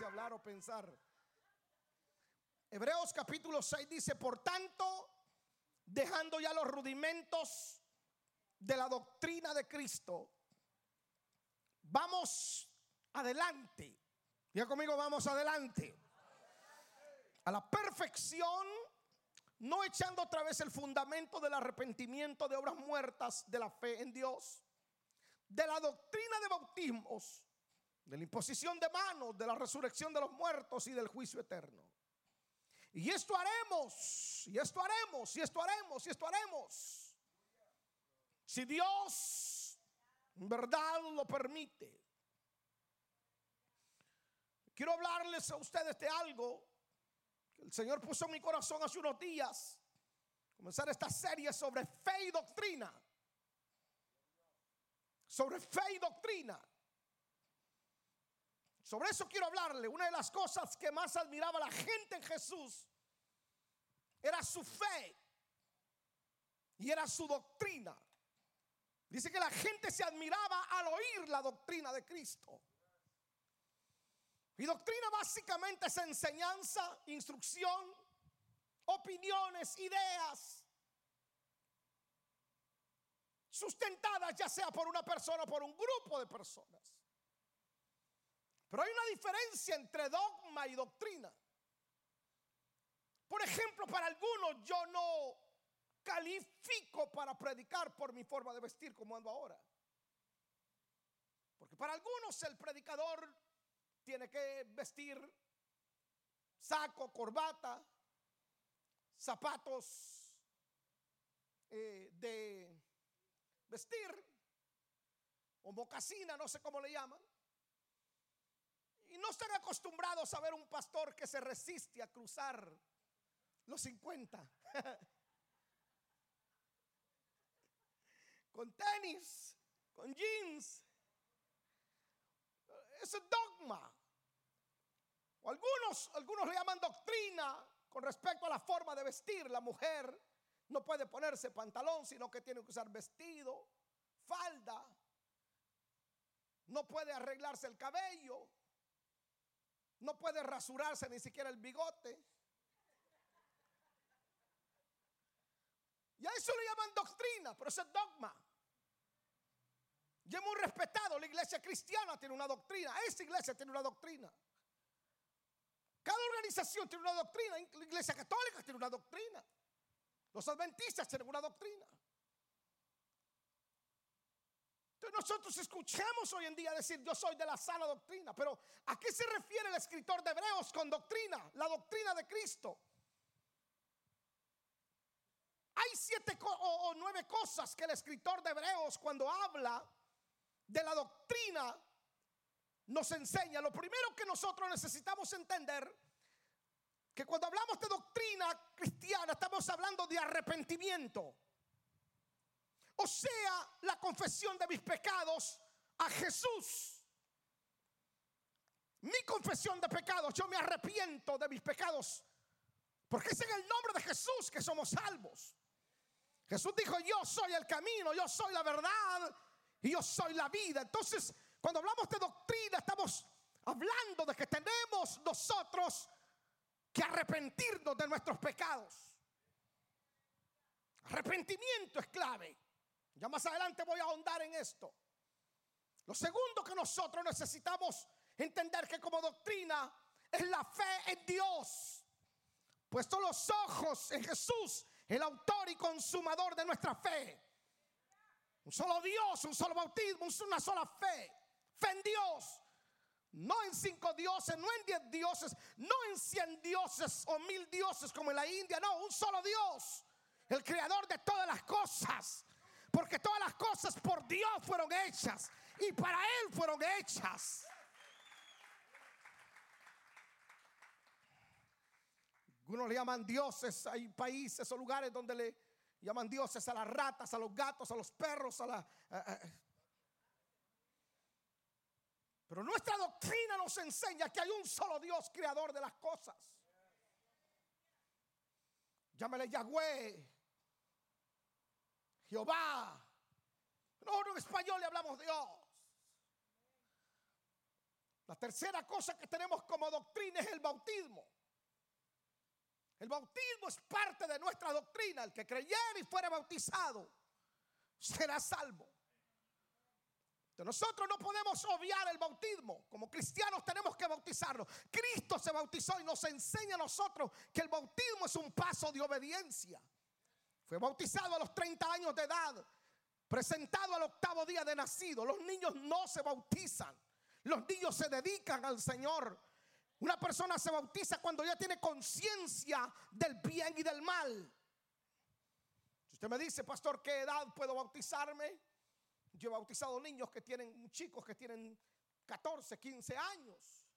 hablar o pensar. Hebreos capítulo 6 dice, por tanto, dejando ya los rudimentos de la doctrina de Cristo, vamos adelante. Ya conmigo, vamos adelante. A la perfección, no echando otra vez el fundamento del arrepentimiento de obras muertas de la fe en Dios, de la doctrina de bautismos, de la imposición de manos, de la resurrección de los muertos y del juicio eterno. Y esto haremos, y esto haremos, y esto haremos, y esto haremos. Si Dios en verdad lo permite. Quiero hablarles a ustedes de algo que el Señor puso en mi corazón hace unos días. Comenzar esta serie sobre fe y doctrina. Sobre fe y doctrina. Sobre eso quiero hablarle. Una de las cosas que más admiraba la gente en Jesús era su fe y era su doctrina. Dice que la gente se admiraba al oír la doctrina de Cristo. Y doctrina básicamente es enseñanza, instrucción, opiniones, ideas, sustentadas ya sea por una persona o por un grupo de personas. Pero hay una diferencia entre dogma y doctrina. Por ejemplo, para algunos yo no califico para predicar por mi forma de vestir como ando ahora. Porque para algunos el predicador tiene que vestir saco, corbata, zapatos eh, de vestir o mocasina, no sé cómo le llaman. Y no están acostumbrados a ver un pastor que se resiste a cruzar los 50. con tenis, con jeans. Es dogma. O algunos, algunos le llaman doctrina con respecto a la forma de vestir. La mujer no puede ponerse pantalón, sino que tiene que usar vestido, falda. No puede arreglarse el cabello no puede rasurarse ni siquiera el bigote. Y a eso le llaman doctrina, pero eso es dogma. Y hemos respetado, la iglesia cristiana tiene una doctrina, esta iglesia tiene una doctrina. Cada organización tiene una doctrina, la iglesia católica tiene una doctrina. Los adventistas tienen una doctrina. Entonces nosotros escuchamos hoy en día decir yo soy de la sana doctrina, pero ¿a qué se refiere el escritor de Hebreos con doctrina? La doctrina de Cristo. Hay siete o, nueve cosas que el escritor de Hebreos cuando habla de la doctrina nos enseña. Lo primero que nosotros necesitamos entender que cuando hablamos de doctrina cristiana estamos hablando de arrepentimiento. O sea, la confesión de mis pecados a Jesús. Mi confesión de pecados, yo me arrepiento de mis pecados. Porque es en el nombre de Jesús que somos salvos. Jesús dijo, yo soy el camino, yo soy la verdad y yo soy la vida. Entonces, cuando hablamos de doctrina, estamos hablando de que tenemos nosotros que arrepentirnos de nuestros pecados. Arrepentimiento es clave. Ya más adelante voy a ahondar en esto. Lo segundo que nosotros necesitamos entender que como doctrina es la fe en Dios. Puesto los ojos en Jesús, el autor y consumador de nuestra fe. Un solo Dios, un solo bautismo, una sola fe. Fe en Dios. No en cinco dioses, no en diez dioses, no en cien dioses o mil dioses como en la India. No, un solo Dios. El creador de todas las cosas porque todas las cosas por Dios fueron hechas y para Él fueron hechas. Algunos le llaman dioses. Hay países o lugares donde le llaman dioses a las ratas, a los gatos, a los perros, a la... pero nuestra doctrina nos enseña que hay un solo Dios creador de las cosas. Llámale Yahweh, Jehová. No, en español le hablamos Dios. La tercera cosa que tenemos como doctrina es el bautismo. El bautismo es parte de nuestra doctrina. El que creyera y fuera bautizado será salvo. nosotros no podemos obviar el bautismo. Como cristianos tenemos que bautizarlo. Cristo se bautizó y nos enseña a nosotros que el bautismo es un paso de obediencia. Fue bautizado a los 30 años de edad, presentado al octavo día de nacido. Los niños no se bautizan. Los niños se dedican al Señor. Una persona se bautiza cuando ya tiene conciencia del bien y del mal. Si usted me dice, pastor, ¿qué edad puedo bautizarme? Yo he bautizado niños que tienen, chicos que tienen 14, 15 años.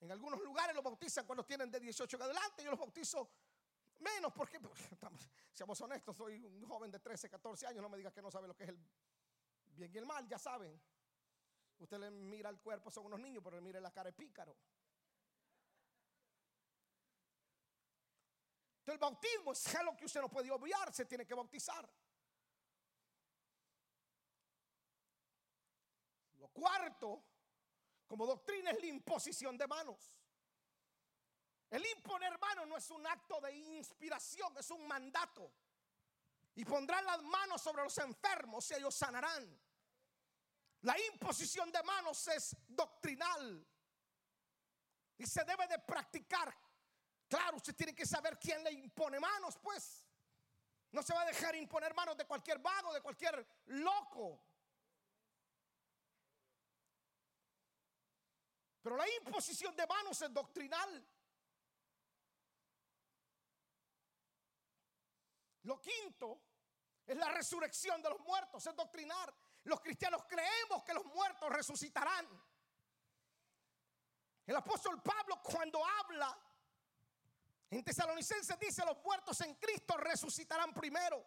En algunos lugares los bautizan cuando tienen de 18 en adelante. Yo los bautizo menos porque, seamos honestos, soy un joven de 13, 14 años. No me diga que no sabe lo que es el bien y el mal, ya saben. Usted le mira el cuerpo, son unos niños, pero le mira la cara de pícaro. el bautismo es algo que usted no puede obviar, se tiene que bautizar. Lo cuarto, como doctrina, es la imposición de manos. El imponer manos no es un acto de inspiración, es un mandato. Y pondrán las manos sobre los enfermos y ellos sanarán. La imposición de manos es doctrinal y se debe de practicar Claro, usted tiene que saber quién le impone manos, pues. No se va a dejar imponer manos de cualquier vago, de cualquier loco. Pero la imposición de manos es doctrinal. Lo quinto es la resurrección de los muertos, es doctrinar. Los cristianos creemos que los muertos resucitarán. El apóstol Pablo cuando habla en Tesalonicenses dice, los muertos en Cristo resucitarán primero.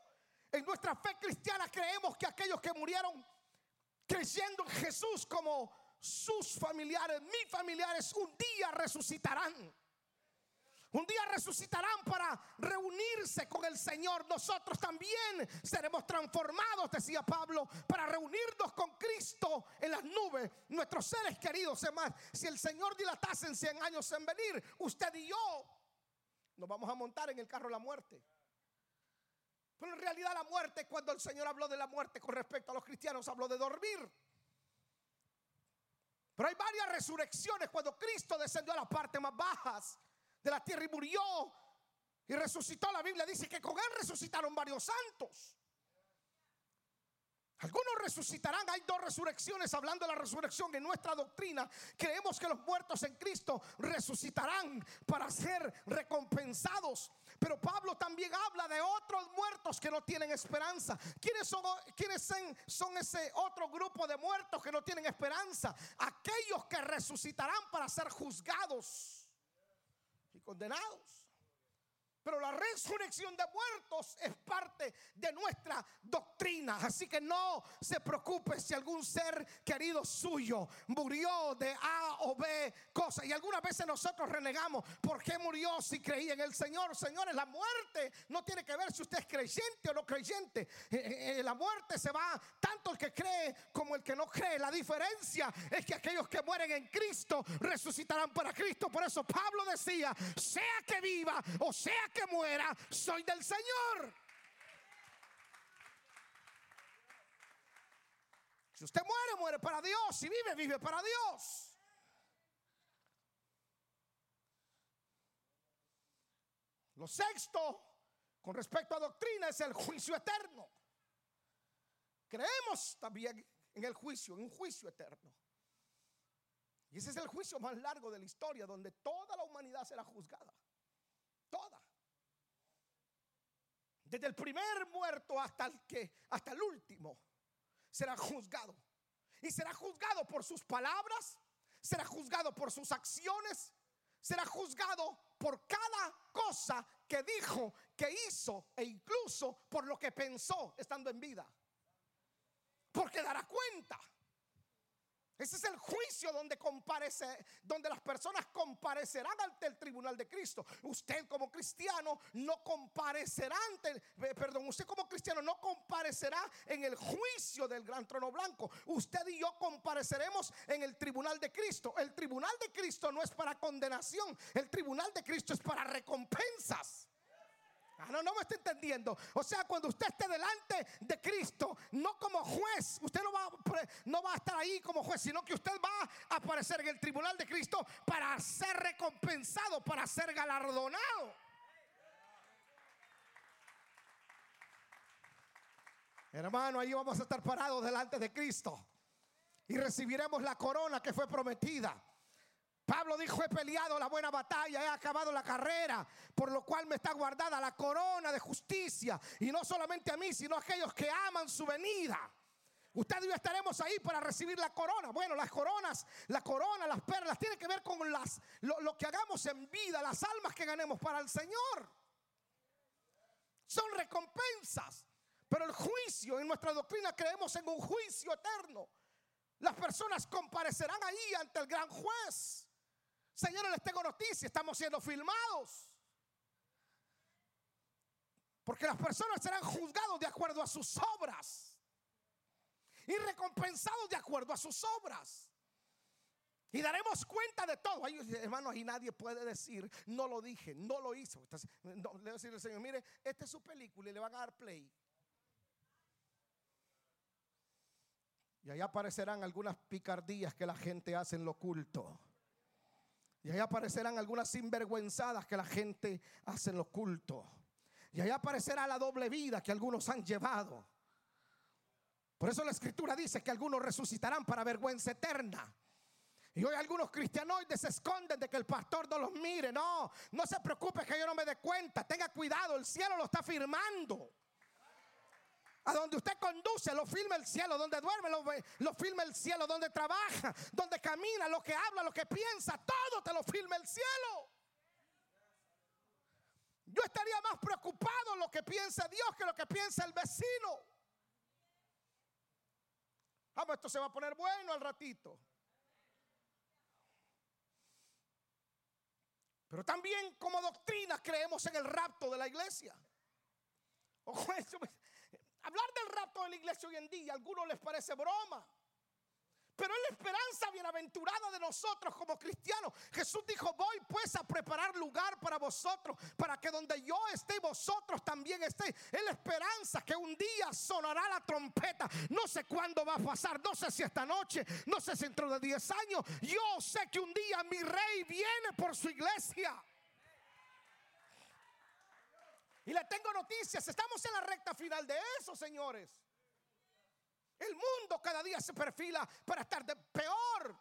En nuestra fe cristiana creemos que aquellos que murieron creyendo en Jesús como sus familiares, mis familiares, un día resucitarán. Un día resucitarán para reunirse con el Señor. Nosotros también seremos transformados, decía Pablo, para reunirnos con Cristo en las nubes. Nuestros seres queridos, más, si el Señor dilatase en 100 años en venir, usted y yo nos vamos a montar en el carro de la muerte. Pero en realidad la muerte, cuando el Señor habló de la muerte con respecto a los cristianos, habló de dormir. Pero hay varias resurrecciones cuando Cristo descendió a las partes más bajas de la tierra y murió y resucitó. La Biblia dice que con él resucitaron varios santos. Algunos resucitarán. Hay dos resurrecciones. Hablando de la resurrección en nuestra doctrina, creemos que los muertos en Cristo resucitarán para ser recompensados. Pero Pablo también habla de otros muertos que no tienen esperanza. ¿Quiénes son, quiénes son ese otro grupo de muertos que no tienen esperanza? Aquellos que resucitarán para ser juzgados condenados. Pero la resurrección de muertos es parte de nuestra doctrina. Así que no se preocupe si algún ser querido suyo murió de A o B cosa. Y algunas veces nosotros renegamos. ¿Por qué murió si creía en el Señor? Señores, la muerte no tiene que ver si usted es creyente o no creyente. Eh, eh, eh, la muerte se va tanto el que cree como el que no cree. La diferencia es que aquellos que mueren en Cristo resucitarán para Cristo. Por eso Pablo decía, sea que viva o sea que muera, soy del Señor. Si usted muere, muere para Dios. Si vive, vive para Dios. Lo sexto, con respecto a doctrina, es el juicio eterno. Creemos también en el juicio, en un juicio eterno. Y ese es el juicio más largo de la historia, donde toda la humanidad será juzgada. Toda. Desde el primer muerto hasta el que hasta el último será juzgado. Y será juzgado por sus palabras, será juzgado por sus acciones, será juzgado por cada cosa que dijo, que hizo e incluso por lo que pensó estando en vida. Porque dará cuenta. Ese es el juicio donde comparece, donde las personas comparecerán ante el tribunal de Cristo. Usted como cristiano no comparecerá ante, eh, perdón, usted como cristiano no comparecerá en el juicio del gran trono blanco. Usted y yo compareceremos en el tribunal de Cristo. El tribunal de Cristo no es para condenación, el tribunal de Cristo es para recompensas. Ah, no, no me está entendiendo. O sea, cuando usted esté delante de Cristo, no como juez, usted no va, no va a estar ahí como juez, sino que usted va a aparecer en el tribunal de Cristo para ser recompensado, para ser galardonado. Hermano, ahí vamos a estar parados delante de Cristo y recibiremos la corona que fue prometida. Pablo dijo, he peleado la buena batalla, he acabado la carrera, por lo cual me está guardada la corona de justicia. Y no solamente a mí, sino a aquellos que aman su venida. Usted y yo estaremos ahí para recibir la corona. Bueno, las coronas, la corona, las perlas, tiene que ver con las, lo, lo que hagamos en vida, las almas que ganemos para el Señor. Son recompensas. Pero el juicio, en nuestra doctrina creemos en un juicio eterno. Las personas comparecerán ahí ante el gran juez. Señores, les tengo noticia, estamos siendo filmados. Porque las personas serán juzgados de acuerdo a sus obras y recompensados de acuerdo a sus obras. Y daremos cuenta de todo. Ay, hermano, ahí nadie puede decir, no lo dije, no lo hizo. le voy a decir al Señor, mire, esta es su película y le van a dar play. Y ahí aparecerán algunas picardías que la gente hace en lo oculto. Y ahí aparecerán algunas sinvergüenzadas que la gente hace en lo oculto. Y ahí aparecerá la doble vida que algunos han llevado. Por eso la escritura dice que algunos resucitarán para vergüenza eterna. Y hoy algunos cristianoides se esconden de que el pastor no los mire. No, no se preocupe que yo no me dé cuenta. Tenga cuidado, el cielo lo está firmando. A donde usted conduce, lo filma el cielo. Donde duerme, lo, lo, el cielo. Donde trabaja, donde camina, lo que habla, lo que piensa, todo te lo filma el cielo. Yo estaría más preocupado en lo que piensa Dios que lo que piensa el vecino. Vamos, esto se va a poner bueno al ratito. Pero también como doctrina creemos en el rapto de la iglesia. Ojo, eso, Hablar del rapto de la iglesia hoy en día, a algunos les parece broma. Pero es la esperanza bienaventurada de nosotros como cristianos. Jesús dijo, voy pues a preparar lugar para vosotros, para que donde yo esté, vosotros también estéis. Es la esperanza que un día sonará la trompeta. No sé cuándo va a pasar, no sé si esta noche, no sé si dentro de 10 años. Yo sé que un día mi rey viene por su iglesia. Y le tengo noticias, estamos en la recta final de eso, señores. El mundo cada día se perfila para estar peor.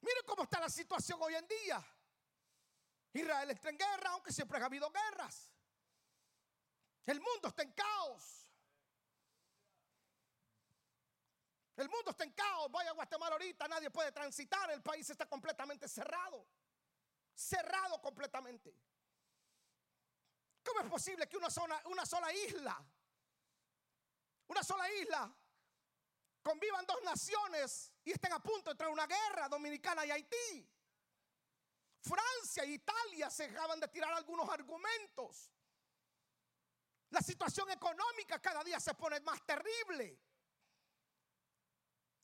Miren cómo está la situación hoy en día. Israel está en guerra, aunque siempre ha habido guerras. El mundo está en caos. El mundo está en caos. Vaya a Guatemala ahorita, nadie puede transitar. El país está completamente cerrado. Cerrado completamente. ¿Cómo es posible que una sola, una sola isla, una sola isla, convivan dos naciones y estén a punto de entrar una guerra dominicana y Haití? Francia e Italia se acaban de tirar algunos argumentos. La situación económica cada día se pone más terrible.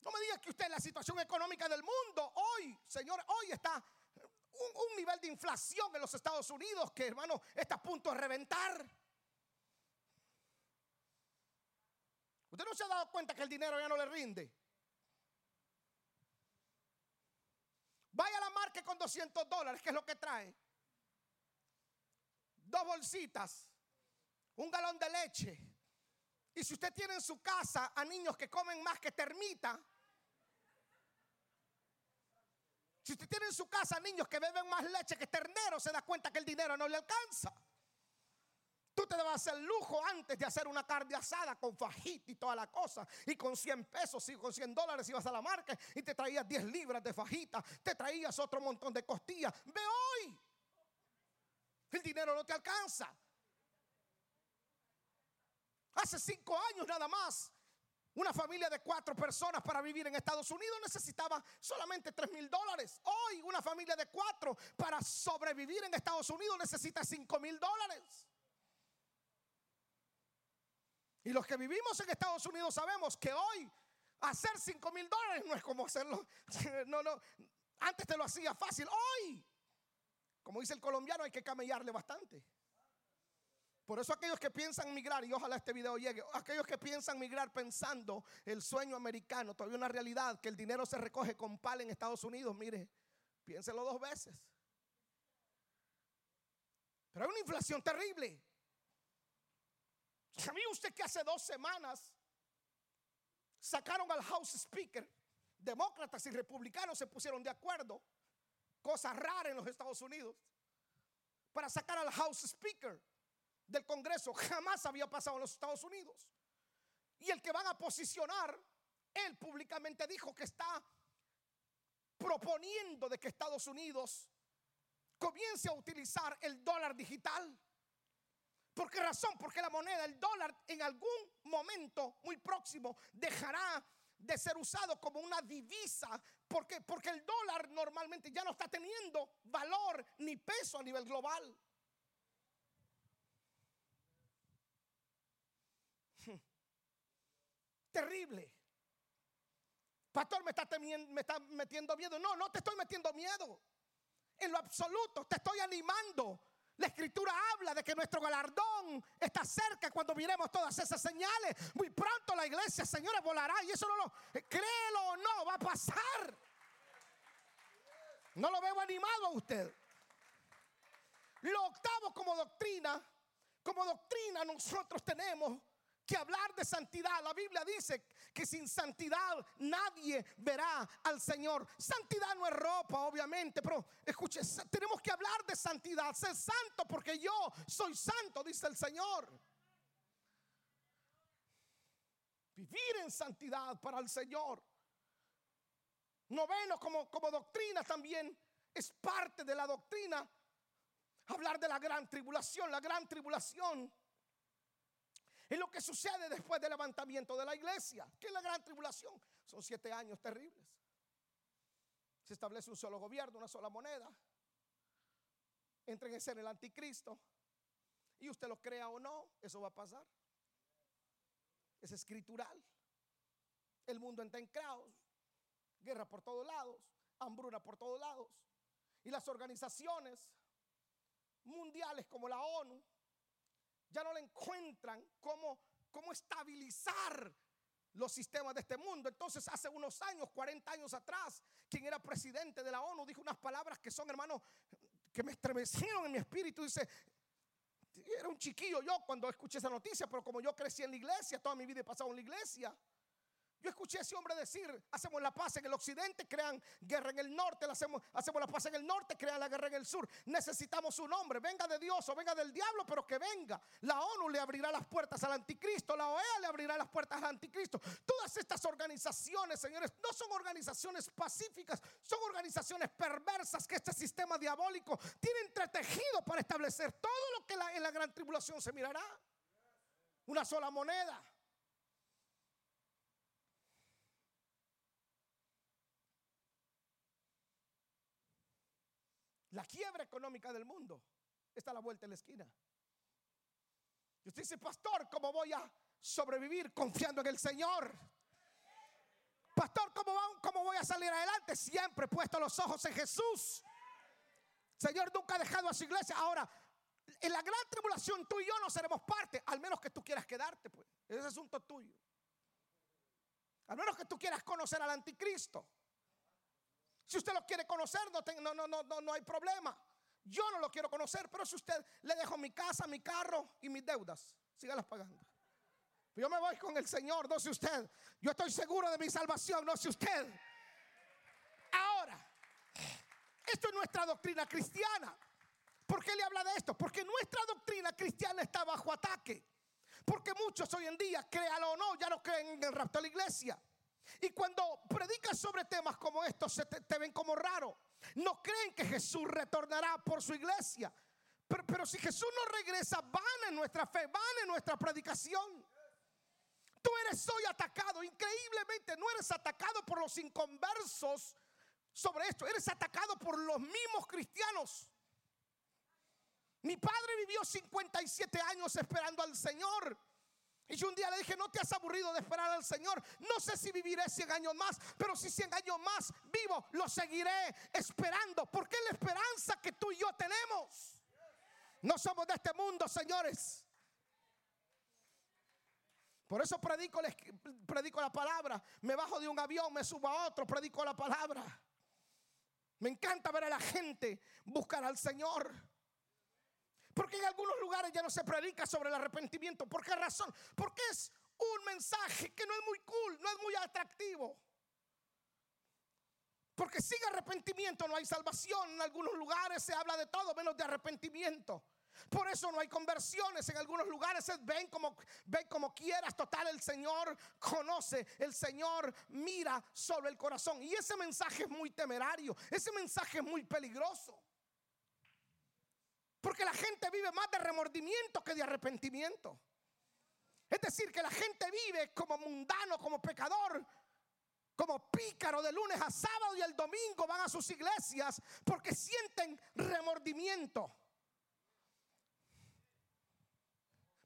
No me diga que usted la situación económica del mundo hoy, señor, hoy está un, nivel de inflación en los Estados Unidos que, hermano, está a punto de reventar. ¿Usted no se ha dado cuenta que el dinero ya no le rinde? Vaya a la marca con 200 dólares, que es lo que trae. Dos bolsitas, un galón de leche. Y si usted tiene en su casa a niños que comen más que termita, Si usted tiene en su casa niños que beben más leche que ternero, se da cuenta que el dinero no le alcanza. Tú te debes hacer lujo antes de hacer una carne asada con fajita y toda la cosa. Y con 100 pesos y con 100 dólares ibas a la marca y te traías 10 libras de fajita. Te traías otro montón de costillas. Ve hoy. El dinero no te alcanza. Hace cinco años nada más Una familia de cuatro personas para vivir en Estados Unidos necesitaba solamente tres mil dólares. Hoy una familia de cuatro para sobrevivir en Estados Unidos necesita cinco mil dólares. Y los que vivimos en Estados Unidos sabemos que hoy hacer cinco mil dólares no es como hacerlo. No, no. Antes te lo hacía fácil. Hoy, como dice el colombiano, hay que camellarle bastante. Por eso aquellos que piensan migrar, y ojalá este video llegue, aquellos que piensan migrar pensando el sueño americano, todavía una realidad, que el dinero se recoge con pal en Estados Unidos, mire, piénselo dos veces. Pero hay una inflación terrible. ¿Sabía usted que hace dos semanas sacaron al House Speaker? Demócratas y republicanos se pusieron de acuerdo, cosa rara en los Estados Unidos, para sacar al House Speaker del Congreso jamás había pasado en los Estados Unidos. Y el que van a posicionar, él públicamente dijo que está proponiendo de que Estados Unidos comience a utilizar el dólar digital. ¿Por qué razón? Porque la moneda, el dólar, en algún momento muy próximo dejará de ser usado como una divisa. Porque, porque el dólar normalmente ya no está teniendo valor ni peso a nivel global. Terrible. Pastor, me está, me está metiendo miedo. No, no te estoy metiendo miedo. En lo absoluto, te estoy animando. La escritura habla de que nuestro galardón está cerca cuando miremos todas esas señales. Muy pronto la iglesia, señores, volará. Y eso no lo, créelo o no, va a pasar. No lo veo animado a usted. Lo octavo como doctrina, como doctrina nosotros tenemos que hablar de santidad. La Biblia dice que sin santidad nadie verá al Señor. Santidad no es ropa, obviamente, pero escuche, tenemos que hablar de santidad. Ser santo porque yo soy santo, dice el Señor. Vivir en santidad para el Señor. Noveno como, como doctrina también es parte de la doctrina. Hablar de la gran tribulación. La gran tribulación es lo que sucede después del levantamiento de la iglesia. que es la gran tribulación? Son siete años terribles. Se establece un solo gobierno, una sola moneda. Entra en escena el anticristo. Y usted lo crea o no, eso va a pasar. Es escritural. El mundo entra en caos. Guerra por todos lados. Hambruna por todos lados. Y las organizaciones mundiales como la ONU ya no le encuentran cómo, cómo estabilizar los sistemas de este mundo. Entonces, hace unos años, 40 años atrás, quien era presidente de la ONU dijo unas palabras que son, hermanos, que me estremecieron en mi espíritu. Dice, era un chiquillo yo cuando escuché esa noticia, pero como yo crecí en la iglesia, toda mi vida he pasado en la iglesia. Yo escuché a ese hombre decir, hacemos la paz en el occidente, crean guerra en el norte, hacemos, la paz en el norte, crean la guerra en el sur. Necesitamos un hombre, venga de Dios o venga del diablo, pero que venga. La ONU le abrirá las puertas al anticristo, la OEA le abrirá las puertas al anticristo. Todas estas organizaciones, señores, no son organizaciones pacíficas, son organizaciones perversas que este sistema diabólico tiene entretejido para establecer todo lo que en la gran tribulación se mirará. Una sola moneda La quiebra económica del mundo está a la vuelta de la esquina. Y usted dice, pastor, ¿cómo voy a sobrevivir confiando en el Señor? Pastor, ¿cómo, ¿cómo voy a salir adelante? Siempre he puesto los ojos en Jesús. Señor nunca ha dejado a su iglesia. Ahora, en la gran tribulación tú y yo no seremos parte, al menos que tú quieras quedarte, pues. Ese es asunto tuyo. Al menos que tú quieras conocer al anticristo. Si usted lo quiere conocer, no, no, no, no, no hay problema. Yo no lo quiero conocer, pero si usted le dejo mi casa, mi carro y mis deudas, sígalas pagando. Yo me voy con el Señor, no sé usted. Yo estoy seguro de mi salvación, no sé usted. Ahora, esto es nuestra doctrina cristiana. ¿Por qué le habla de esto? Porque nuestra doctrina cristiana está bajo ataque. Porque muchos hoy en día, créalo o no, ya no creen en el rapto de la iglesia. Y cuando predicas sobre temas como estos, se te, ven como raro. No creen que Jesús retornará por su iglesia. Pero, si Jesús no regresa, van en nuestra fe, van en nuestra predicación. Tú eres hoy atacado. Increíblemente no eres atacado por los inconversos sobre esto. Eres atacado por los mismos cristianos. Mi padre vivió 57 años esperando al Señor. Y yo un día le dije, no te has aburrido de esperar al Señor. No sé si viviré 100 años más, pero si 100 años más vivo, lo seguiré esperando. Porque es la esperanza que tú y yo tenemos. No somos de este mundo, señores. Por eso predico, predico la palabra. Me bajo de un avión, me subo a otro, predico la palabra. Me encanta ver a la gente buscar al Señor. Porque en algunos lugares ya no se predica sobre el arrepentimiento. ¿Por qué razón? Porque es un mensaje que no es muy cool, no es muy atractivo. Porque sin arrepentimiento no hay salvación. En algunos lugares se habla de todo menos de arrepentimiento. Por eso no hay conversiones. En algunos lugares ven como, ven como quieras. Total, el Señor conoce. El Señor mira sobre el corazón. Y ese mensaje es muy temerario. Ese mensaje es muy peligroso. Porque la gente vive más de remordimiento que de arrepentimiento. Es decir, que la gente vive como mundano, como pecador, como pícaro de lunes a sábado y el domingo van a sus iglesias porque sienten remordimiento.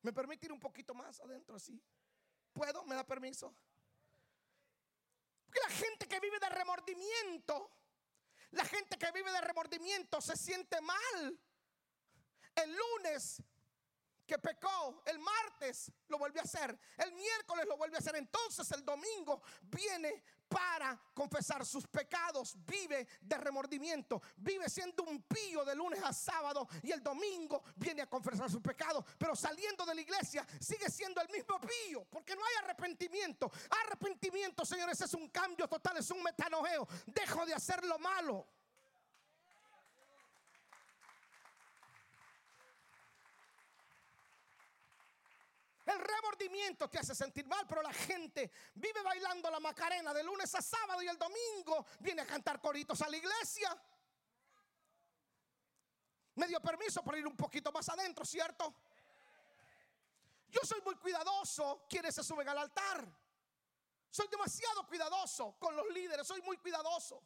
¿Me permite ir un poquito más adentro así? ¿Puedo? ¿Me da permiso? Porque la gente que vive de remordimiento, la gente que vive de remordimiento se siente mal el lunes que pecó, el martes lo vuelve a hacer, el miércoles lo vuelve a hacer, entonces el domingo viene para confesar sus pecados, vive de remordimiento, vive siendo un pío de lunes a sábado y el domingo viene a confesar sus pecados, pero saliendo de la iglesia sigue siendo el mismo pío, porque no hay arrepentimiento. Arrepentimiento, señores, es un cambio total, es un metanogeo. Dejo de hacer lo malo. El remordimiento te hace sentir mal, pero la gente vive bailando la macarena de lunes a sábado y el domingo viene a cantar coritos a la iglesia. Me dio permiso para ir un poquito más adentro, ¿cierto? Yo soy muy cuidadoso quienes se suben al altar. Soy demasiado cuidadoso con los líderes, soy muy cuidadoso.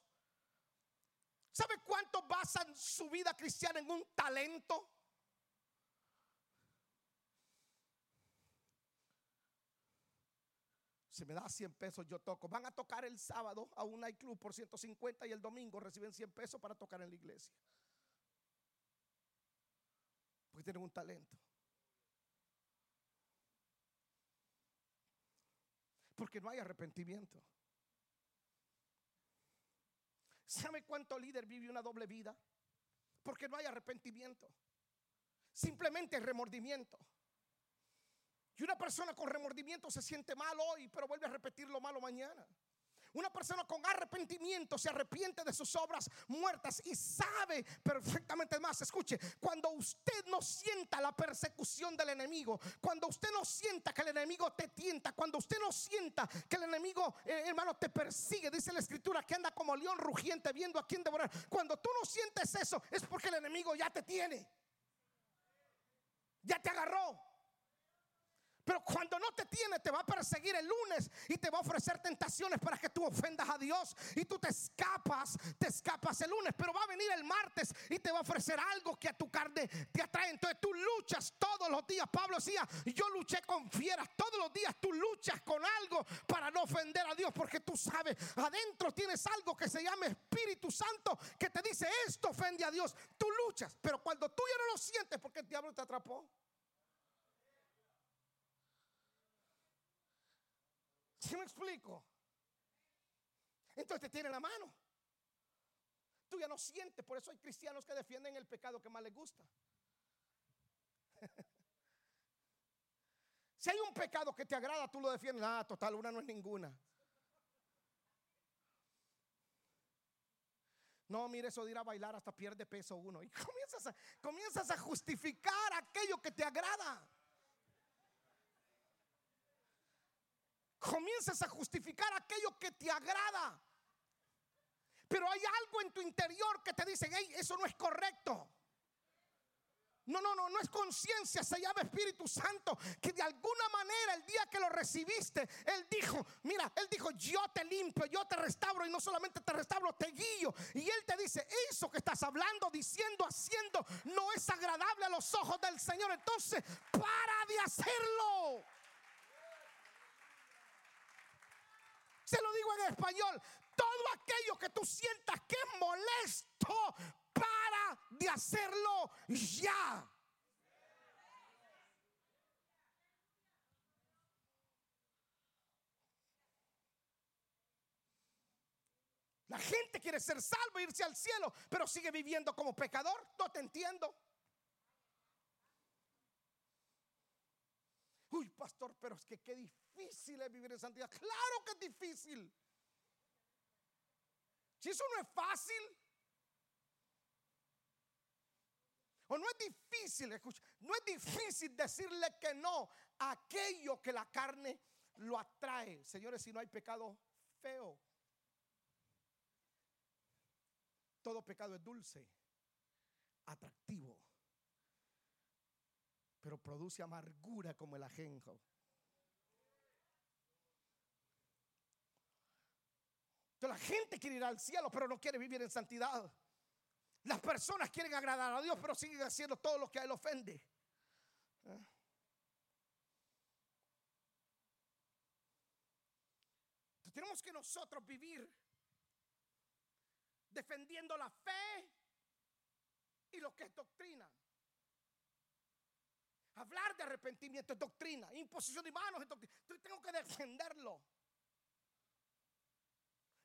¿Sabe cuánto basan su vida cristiana en un talento? Si me da 100 pesos, yo toco. Van a tocar el sábado a un nightclub por 150 y el domingo reciben 100 pesos para tocar en la iglesia. Porque tienen un talento. Porque no hay arrepentimiento. ¿Sabe cuánto líder vive una doble vida? Porque no hay arrepentimiento. Simplemente remordimiento. Y una persona con remordimiento se siente mal hoy, pero vuelve a repetir lo malo mañana. Una persona con arrepentimiento se arrepiente de sus obras muertas y sabe perfectamente más. Escuche, cuando usted no sienta la persecución del enemigo, cuando usted no sienta que el enemigo te tienta, cuando usted no sienta que el enemigo, eh, hermano, te persigue, dice la escritura que anda como león rugiente viendo a quién devorar. Cuando tú no sientes eso, es porque el enemigo ya te tiene, ya te agarró. Pero cuando no te tiene, te va a perseguir el lunes y te va a ofrecer tentaciones para que tú ofendas a Dios. Y tú te escapas, te escapas el lunes. Pero va a venir el martes y te va a ofrecer algo que a tu carne te atrae. Entonces tú luchas todos los días. Pablo decía, yo luché con fieras. Todos los días tú luchas con algo para no ofender a Dios. Porque tú sabes, adentro tienes algo que se llama Espíritu Santo que te dice, esto ofende a Dios. Tú luchas. Pero cuando tú ya no lo sientes, porque el diablo te atrapó. ¿Sí me explico? Entonces te tiene la mano. Tú ya no sientes, por eso hay cristianos que defienden el pecado que más les gusta. si hay un pecado que te agrada, tú lo defiendes. Ah, total, una no es ninguna. No, mire, eso de ir a bailar hasta pierde peso uno. Y comienzas a, comienzas a justificar aquello que te agrada. Comienzas a justificar aquello que te agrada. Pero hay algo en tu interior que te dice, hey, eso no es correcto. No, no, no, no es conciencia, se llama Espíritu Santo, que de alguna manera el día que lo recibiste, Él dijo, mira, Él dijo, yo te limpio, yo te restauro y no solamente te restauro, te guío. Y Él te dice, eso que estás hablando, diciendo, haciendo, no es agradable a los ojos del Señor. Entonces, para de hacerlo. Se lo digo en español, todo aquello que tú sientas que es molesto, para de hacerlo ya. La gente quiere ser salvo, irse al cielo, pero sigue viviendo como pecador. No te entiendo. Uy, pastor, pero es que qué difícil es vivir en santidad. Claro que es difícil. Si eso no es fácil. O no es difícil, escucha, no es difícil decirle que no a aquello que la carne lo atrae. Señores, si no hay pecado feo. Todo pecado es dulce, atractivo, pero produce amargura como el ajenjo. la gente quiere ir al cielo, pero no quiere vivir en santidad. Las personas quieren agradar a Dios, pero siguen haciendo todo lo que a Él ofende. ¿Eh? tenemos que nosotros vivir defendiendo la fe y lo que es doctrina. Hablar de arrepentimiento es doctrina, imposición de manos es doctrina. Entonces tengo que defenderlo.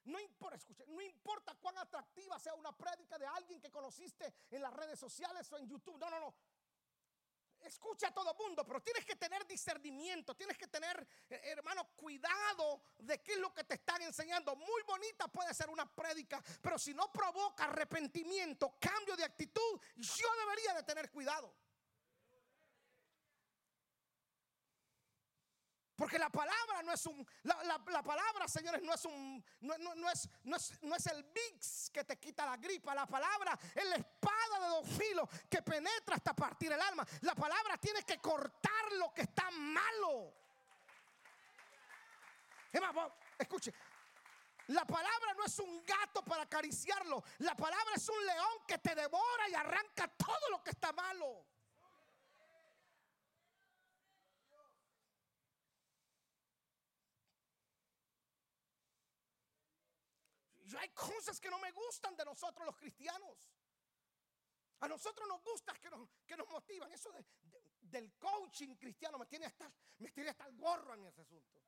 No importa, cuán atractiva sea una prédica de alguien que conociste en las redes sociales o en YouTube. No, no, no. Escucha a todo mundo, pero tienes que tener discernimiento, tienes que tener, eh, hermano, cuidado de qué es lo que te están enseñando. Muy bonita puede ser una prédica, pero si no provoca arrepentimiento, cambio de actitud, yo debería de tener cuidado. Porque la palabra no es un, la, palabra, señores, no es un, no, es, no, es, no es el VIX que te quita la gripa. La palabra es la espada de dos filos que penetra hasta partir el alma. La palabra tiene que cortar lo que está malo. escuche, la palabra no es un gato para acariciarlo. La palabra es un león que te devora y arranca todo lo que está malo. Hay cosas que no me gustan de nosotros los cristianos. A nosotros nos gusta que nos, que nos motivan. Eso del coaching cristiano me tiene, hasta, me tiene hasta el gorro en ese asunto.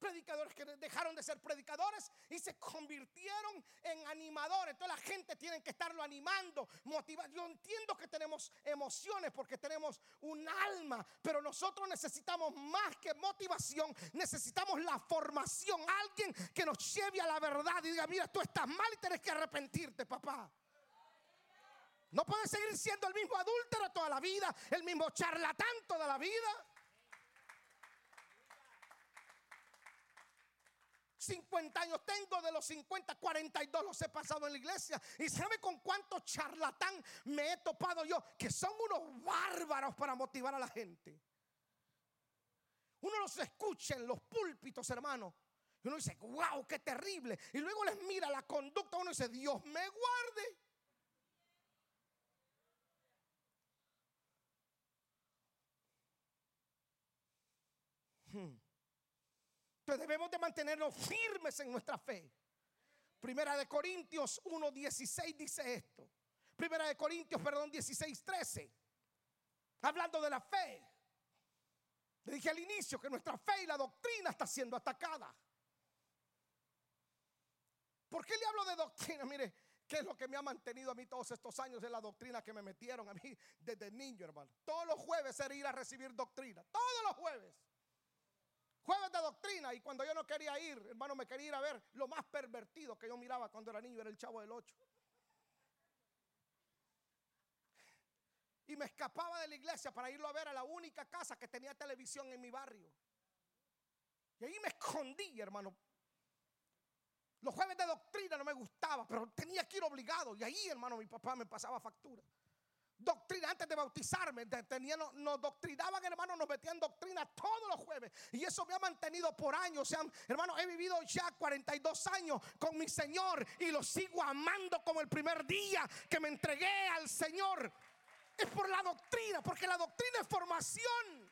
Predicadores que dejaron de ser predicadores y se convirtieron en animadores. Entonces la gente tiene que estarlo animando, motivando. Yo entiendo que tenemos emociones porque tenemos un alma, pero nosotros necesitamos más que motivación, necesitamos la formación, alguien que nos lleve a la verdad y diga, mira, tú estás mal y tienes que arrepentirte, papá. No puedes seguir siendo el mismo adúltero toda la vida, el mismo charlatán toda la vida. 50 años tengo, de los 50, 42 los he pasado en la iglesia. ¿Y sabe con cuántos charlatán me he topado yo? Que son unos bárbaros para motivar a la gente. Uno los escucha en los púlpitos, hermano. Y uno dice, wow, qué terrible. Y luego les mira la conducta. Uno dice, Dios me guarde. Hmm debemos de mantenernos firmes en nuestra fe. Primera de Corintios 1.16 dice esto. Primera de Corintios, perdón, 16.13. Hablando de la fe. Le dije al inicio que nuestra fe y la doctrina está siendo atacada. ¿Por qué le hablo de doctrina? Mire, ¿qué es lo que me ha mantenido a mí todos estos años en la doctrina que me metieron a mí desde niño, hermano? Todos los jueves era ir a recibir doctrina. Todos los jueves. Jueves de doctrina y cuando yo no quería ir, hermano, me quería ir a ver lo más pervertido que yo miraba cuando era niño, era el chavo del 8. Y me escapaba de la iglesia para irlo a ver a la única casa que tenía televisión en mi barrio. Y ahí me escondí, hermano. Los jueves de doctrina no me gustaba, pero tenía que ir obligado. Y ahí, hermano, mi papá me pasaba factura. Doctrina, antes de bautizarme, nos, nos, doctrinaban, hermano, nos metían doctrina todos los jueves. Y eso me ha mantenido por años. O sea, hermano, he vivido ya 42 años con mi Señor y lo sigo amando como el primer día que me entregué al Señor. Es por la doctrina, porque la doctrina es formación.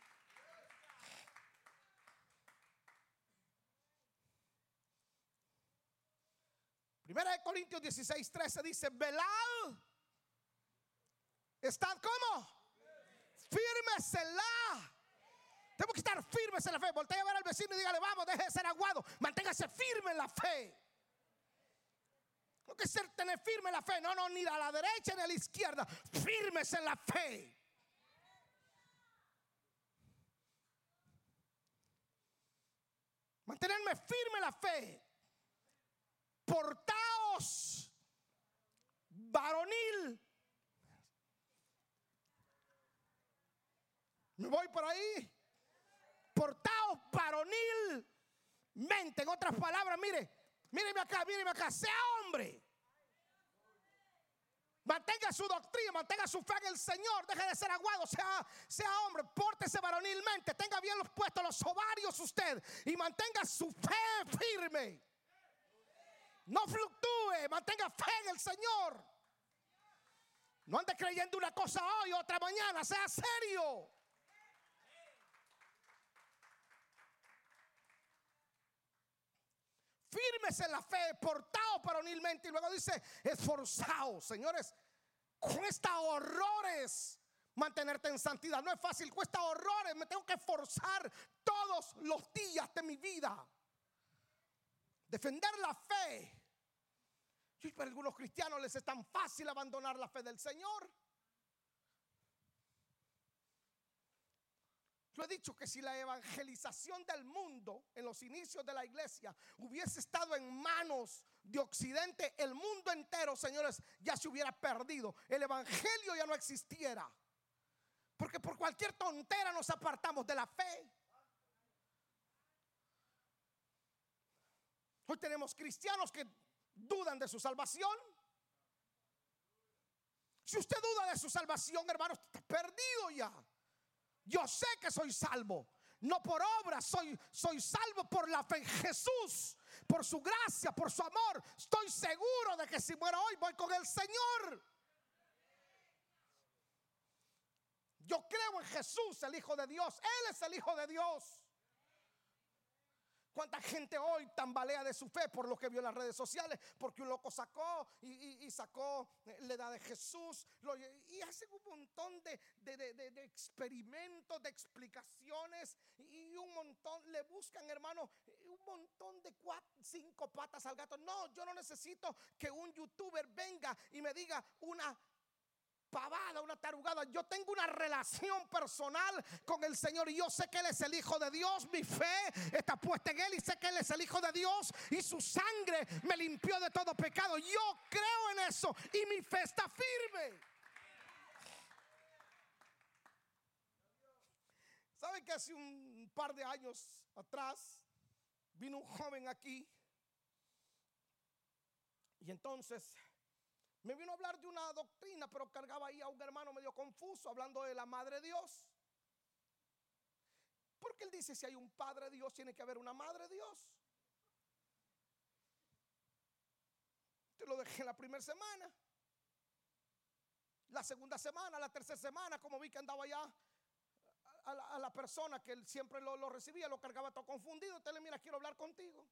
Primera de Corintios 16, 13 dice, velad. ¿Estad cómo? Firmes la. Tenemos que estar firmes en la fe. Voltea a ver al vecino y dígale, vamos, deje de ser aguado. Manténgase firme en la fe. No que ser tener firme en la fe. No, no, ni a la derecha ni a la izquierda. Firmes en la fe. Mantenerme firme en la fe portaos varonil. Me voy por ahí. Portaos varonil. Mente, en otras palabras, mire, míreme acá, míreme acá, sea hombre. Mantenga su doctrina, mantenga su fe en el Señor. Deje de ser aguado, sea, sea hombre. Pórtese varonilmente. Tenga bien los puestos los ovarios usted. Y mantenga su fe firme. No fluctúe, mantenga fe en el Señor. No ande creyendo una cosa hoy, otra mañana, sea serio. Firmes en la fe, portado varonilmente. Y luego dice, esforzado, señores. Cuesta horrores mantenerte en santidad. No es fácil, cuesta horrores. Me tengo que esforzar todos los días de mi vida. Defender la fe para algunos cristianos les es tan fácil abandonar la fe del Señor. Yo he dicho que si la evangelización del mundo en los inicios de la iglesia hubiese estado en manos de Occidente, el mundo entero, señores, ya se hubiera perdido. El evangelio ya no existiera. Porque por cualquier tontera nos apartamos de la fe. Hoy tenemos cristianos que dudan de su salvación. Si usted duda de su salvación, hermano, está perdido ya. Yo sé que soy salvo. No por obra, soy, soy salvo por la fe en Jesús, por su gracia, por su amor. Estoy seguro de que si muero hoy voy con el Señor. Yo creo en Jesús, el Hijo de Dios. Él es el Hijo de Dios. ¿Cuánta gente hoy tambalea de su fe por lo que vio en las redes sociales? Porque un loco sacó y, sacó eh, la edad de Jesús y hace un montón de, experimentos, de explicaciones y un montón, le buscan hermano, un montón de cinco patas al gato. No, yo no necesito que un youtuber venga y me diga una pavada, una tarugada. Yo tengo una relación personal con el Señor y yo sé que Él es el Hijo de Dios. Mi fe está puesta en Él y sé que Él es el Hijo de Dios y su sangre me limpió de todo pecado. Yo creo en eso y mi fe está firme. ¿Saben que hace un par de años atrás vino un joven aquí? Y entonces me vino a hablar de una doctrina, pero cargaba ahí a un hermano medio confuso, hablando de la Madre Dios. Porque él dice, si hay un Padre Dios, tiene que haber una Madre Dios. Te lo dejé la primera semana. La segunda semana, la tercera semana, como vi que andaba allá a la, persona que él siempre lo, lo, recibía, lo cargaba todo confundido. Entonces le mira, quiero hablar contigo.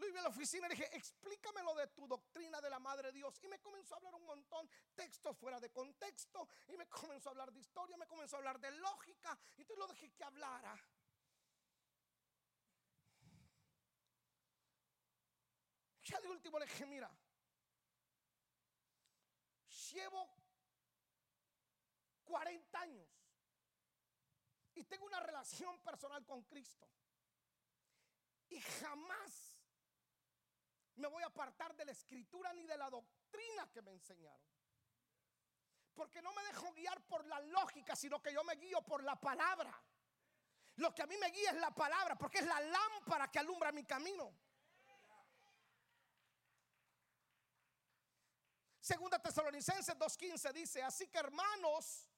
Lo iba a la oficina y le dije, explícame lo de tu doctrina de la Madre Dios. Y me comenzó a hablar un montón, textos fuera de contexto. Y me comenzó a hablar de historia, me comenzó a hablar de lógica. Y entonces lo dejé que hablara. Ya de último le dije, mira, llevo 40 años y tengo una relación personal con Cristo. Y jamás me voy a apartar de la escritura ni de la doctrina que me enseñaron. Porque no me dejo guiar por la lógica, sino que yo me guío por la palabra. Lo que a mí me guía es la palabra, porque es la lámpara que alumbra mi camino. Segunda Tesalonicenses 2.15 dice, así que hermanos,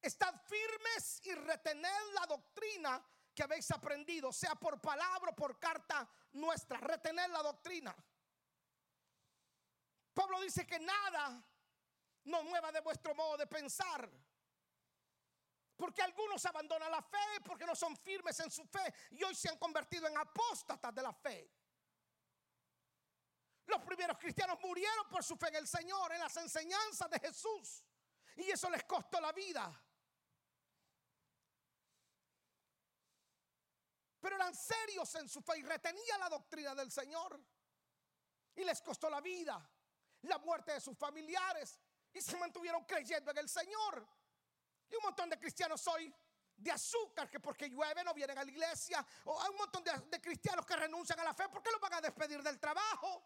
estad firmes y retened la doctrina que habéis aprendido, sea por palabra o por carta nuestra, retener la doctrina. Pablo dice que nada nos mueva de vuestro modo de pensar. Porque algunos abandonan la fe porque no son firmes en su fe y hoy se han convertido en apóstatas de la fe. Los primeros cristianos murieron por su fe en el Señor, en las enseñanzas de Jesús. Y eso les costó la vida. Pero eran serios en su fe y retenían la doctrina del Señor. Y les costó la vida, la muerte de sus familiares. Y se mantuvieron creyendo en el Señor. Y un montón de cristianos hoy de azúcar que porque llueve no vienen a la iglesia. O hay un montón de, de cristianos que renuncian a la fe. ¿Por qué los van a despedir del trabajo?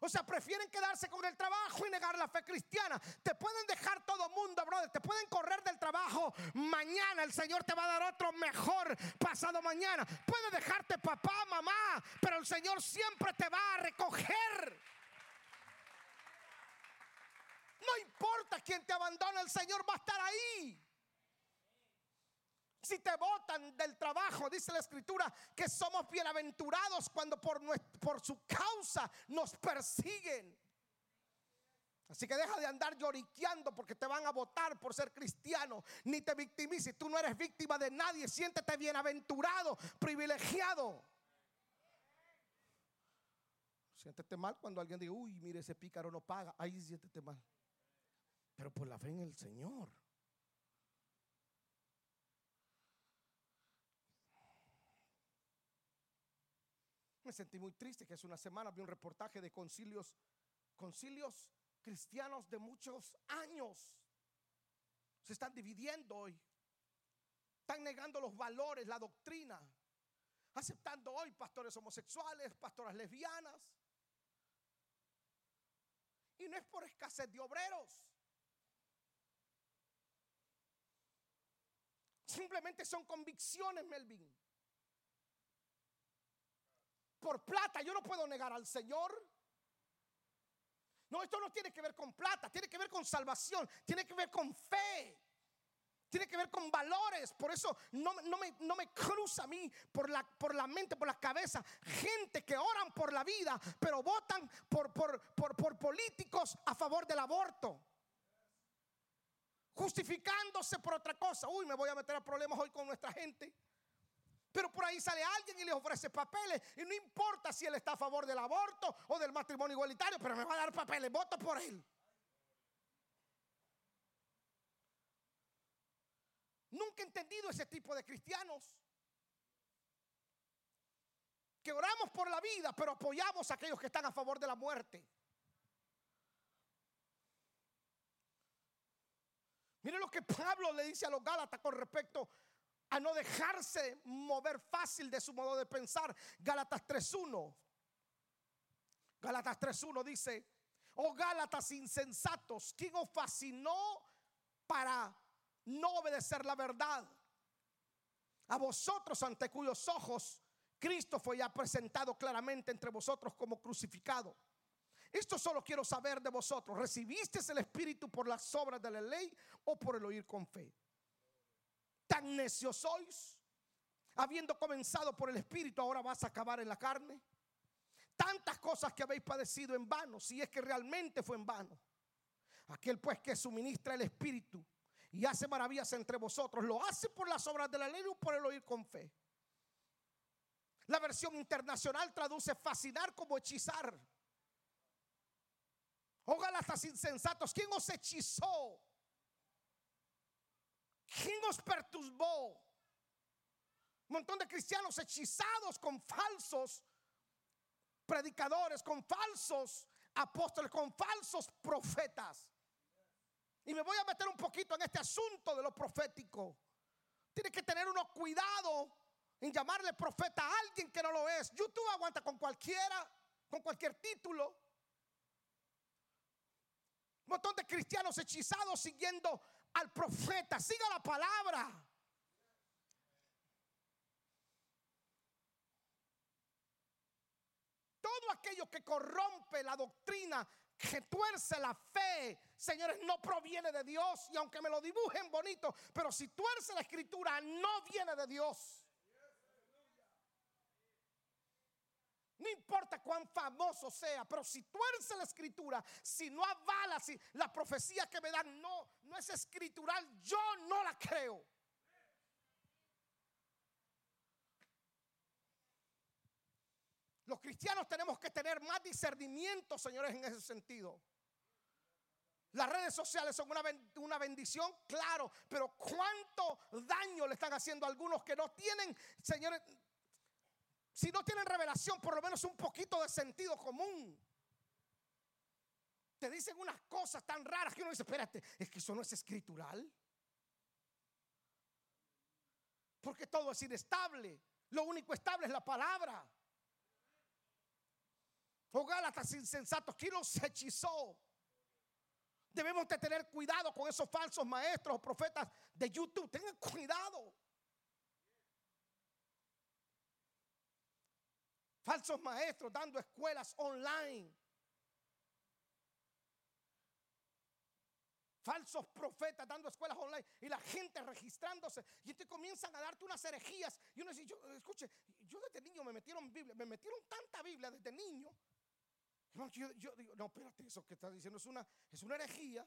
O sea, prefieren quedarse con el trabajo y negar la fe cristiana. Te pueden dejar todo mundo, brother. Te pueden correr del trabajo mañana. El Señor te va a dar otro mejor pasado mañana. Puede dejarte papá, mamá, pero el Señor siempre te va a recoger. No importa quién te abandona, el Señor va a estar ahí. Si te botan del trabajo, dice la escritura, que somos bienaventurados cuando por, por su causa nos persiguen. Así que deja de andar lloriqueando porque te van a votar por ser cristiano. Ni te victimices. Tú no eres víctima de nadie. Siéntete bienaventurado, privilegiado. Siéntete mal cuando alguien diga, uy, mire, ese pícaro no paga. Ahí siéntete mal. Pero por la fe en el Señor. Me sentí muy triste que hace una semana vi un reportaje de concilios, concilios cristianos de muchos años. Se están dividiendo hoy. Están negando los valores, la doctrina. Aceptando hoy pastores homosexuales, pastoras lesbianas. Y no es por escasez de obreros. Simplemente son convicciones, Melvin por plata. Yo no puedo negar al Señor. No, esto no tiene que ver con plata, tiene que ver con salvación, tiene que ver con fe. Tiene que ver con valores. Por eso no, me, cruza a mí por la, por la mente, por la cabeza. Gente que oran por la vida, pero votan por, por, por, por políticos a favor del aborto. Justificándose por otra cosa. Uy, me voy a meter a problemas hoy con nuestra gente. Pero por ahí sale alguien y le ofrece papeles. Y no importa si él está a favor del aborto o del matrimonio igualitario, pero me va a dar papeles. Voto por él. Nunca he entendido ese tipo de cristianos. Que oramos por la vida, pero apoyamos a aquellos que están a favor de la muerte. Miren lo que Pablo le dice a los Gálatas con respecto a no dejarse mover fácil de su modo de pensar. Gálatas 3.1. Gálatas 3.1 dice, oh Gálatas insensatos, ¿quién os fascinó para no obedecer la verdad? A vosotros ante cuyos ojos Cristo fue ya presentado claramente entre vosotros como crucificado. Esto solo quiero saber de vosotros. ¿Recibiste el Espíritu por las obras de la ley o por el oír con fe? ¿Tan necios sois? Habiendo comenzado por el Espíritu, ahora vas a acabar en la carne. Tantas cosas que habéis padecido en vano, si es que realmente fue en vano. Aquel pues que suministra el Espíritu y hace maravillas entre vosotros, ¿lo hace por las obras de la ley o por el oír con fe? La versión internacional traduce fascinar como hechizar. Oh Galatas insensatos, ¿quién os hechizó? ¿Quién os perturbó? Un montón de cristianos hechizados con falsos predicadores, con falsos apóstoles, con falsos profetas. Y me voy a meter un poquito en este asunto de lo profético. Tiene que tener uno cuidado en llamarle profeta a alguien que no lo es. YouTube aguanta con cualquiera, con cualquier título. Un montón de cristianos hechizados siguiendo al profeta, siga la palabra. todo aquello que corrompe la doctrina, que tuerce la fe, señores, no proviene de Dios. Y aunque me lo dibujen bonito, pero si tuerce la escritura, no viene de Dios. No importa cuán famoso sea, pero si tuerce la escritura, si no avala, si la profecía que me dan no, no es escritural, yo no la creo. Los cristianos tenemos que tener más discernimiento, señores, en ese sentido. Las redes sociales son una, bendición, claro, pero cuánto daño le están haciendo a algunos que no tienen, señores, si no tienen revelación, por lo menos un poquito de sentido común. Te dicen unas cosas tan raras que uno dice, espérate, es que eso no es escritural. Porque todo es inestable. Lo único estable es la palabra. Oh Gálatas insensatos, ¿quién los hechizó? Debemos de tener cuidado con esos falsos maestros o profetas de YouTube. Tengan cuidado. Falsos maestros dando escuelas online. Falsos profetas dando escuelas online y la gente registrándose. Y entonces comienzan a darte unas herejías. Y uno dice, escuche, yo desde niño me metieron Biblia, me metieron tanta Biblia desde niño. Yo, yo digo, no, espérate, eso que estás diciendo es una, es una herejía.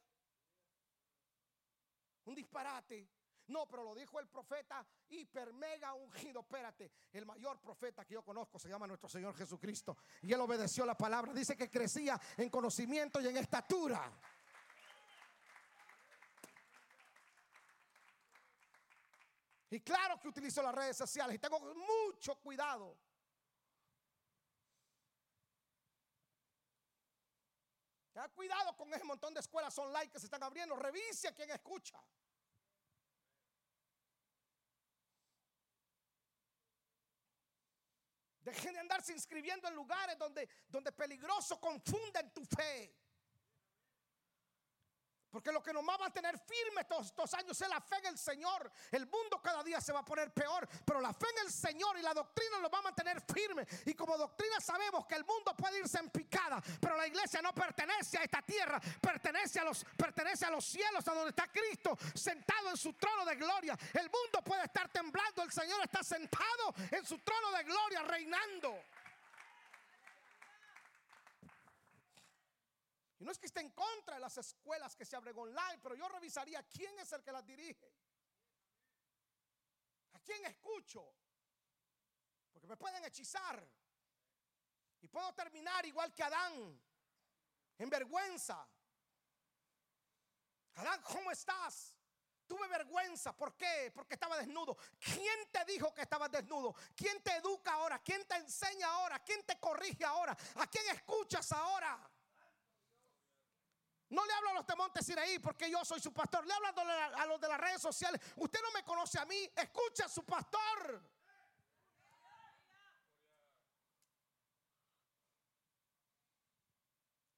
Un disparate. No, pero lo dijo el profeta hiper mega ungido. Espérate, el mayor profeta que yo conozco se llama nuestro Señor Jesucristo. Y él obedeció la palabra. Dice que crecía en conocimiento y en estatura. Y claro que utilizo las redes sociales y tengo mucho cuidado. Ten cuidado con ese montón de escuelas online que se están abriendo. Revise a quien escucha. Dejen de andarse inscribiendo en lugares donde, donde peligroso confunden tu fe. Porque lo que nos va a mantener firme todos estos años es la fe en el Señor. El mundo cada día se va a poner peor, pero la fe en el Señor y la doctrina nos va a mantener firme. Y como doctrina sabemos que el mundo puede irse en picada, pero la iglesia no pertenece a esta tierra, pertenece a los, pertenece a los cielos, a donde está Cristo sentado en su trono de gloria. El mundo puede estar temblando, el Señor está sentado en su trono de gloria, reinando. Y no es que esté en contra de las escuelas que se abren online, pero yo revisaría quién es el que las dirige. ¿A quién escucho? Porque me pueden hechizar. Y puedo terminar igual que Adán, en vergüenza. Adán, ¿cómo estás? Tuve vergüenza. ¿Por qué? Porque estaba desnudo. ¿Quién te dijo que estabas desnudo? ¿Quién te educa ahora? ¿Quién te enseña ahora? ¿Quién te corrige ahora? ¿A quién escuchas ahora? No le hablo a los de Montes ahí porque yo soy su pastor. Le hablo a los de las redes sociales. Usted no me conoce a mí. Escucha a su pastor.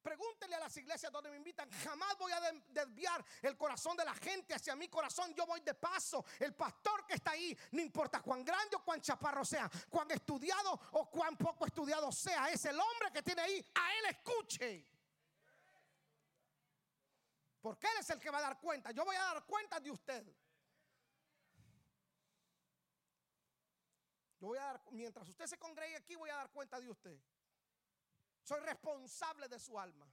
Pregúntele a las iglesias donde me invitan. Jamás voy a desviar el corazón de la gente hacia mi corazón. Yo voy de paso. El pastor que está ahí, no importa cuán grande o cuán chaparro sea, cuán estudiado o cuán poco estudiado sea, es el hombre que tiene ahí. A él escuche. Porque Él es el que va a dar cuenta. Yo voy a dar cuenta de usted. Yo voy a dar, mientras usted se congregue aquí, voy a dar cuenta de usted. Soy responsable de su alma.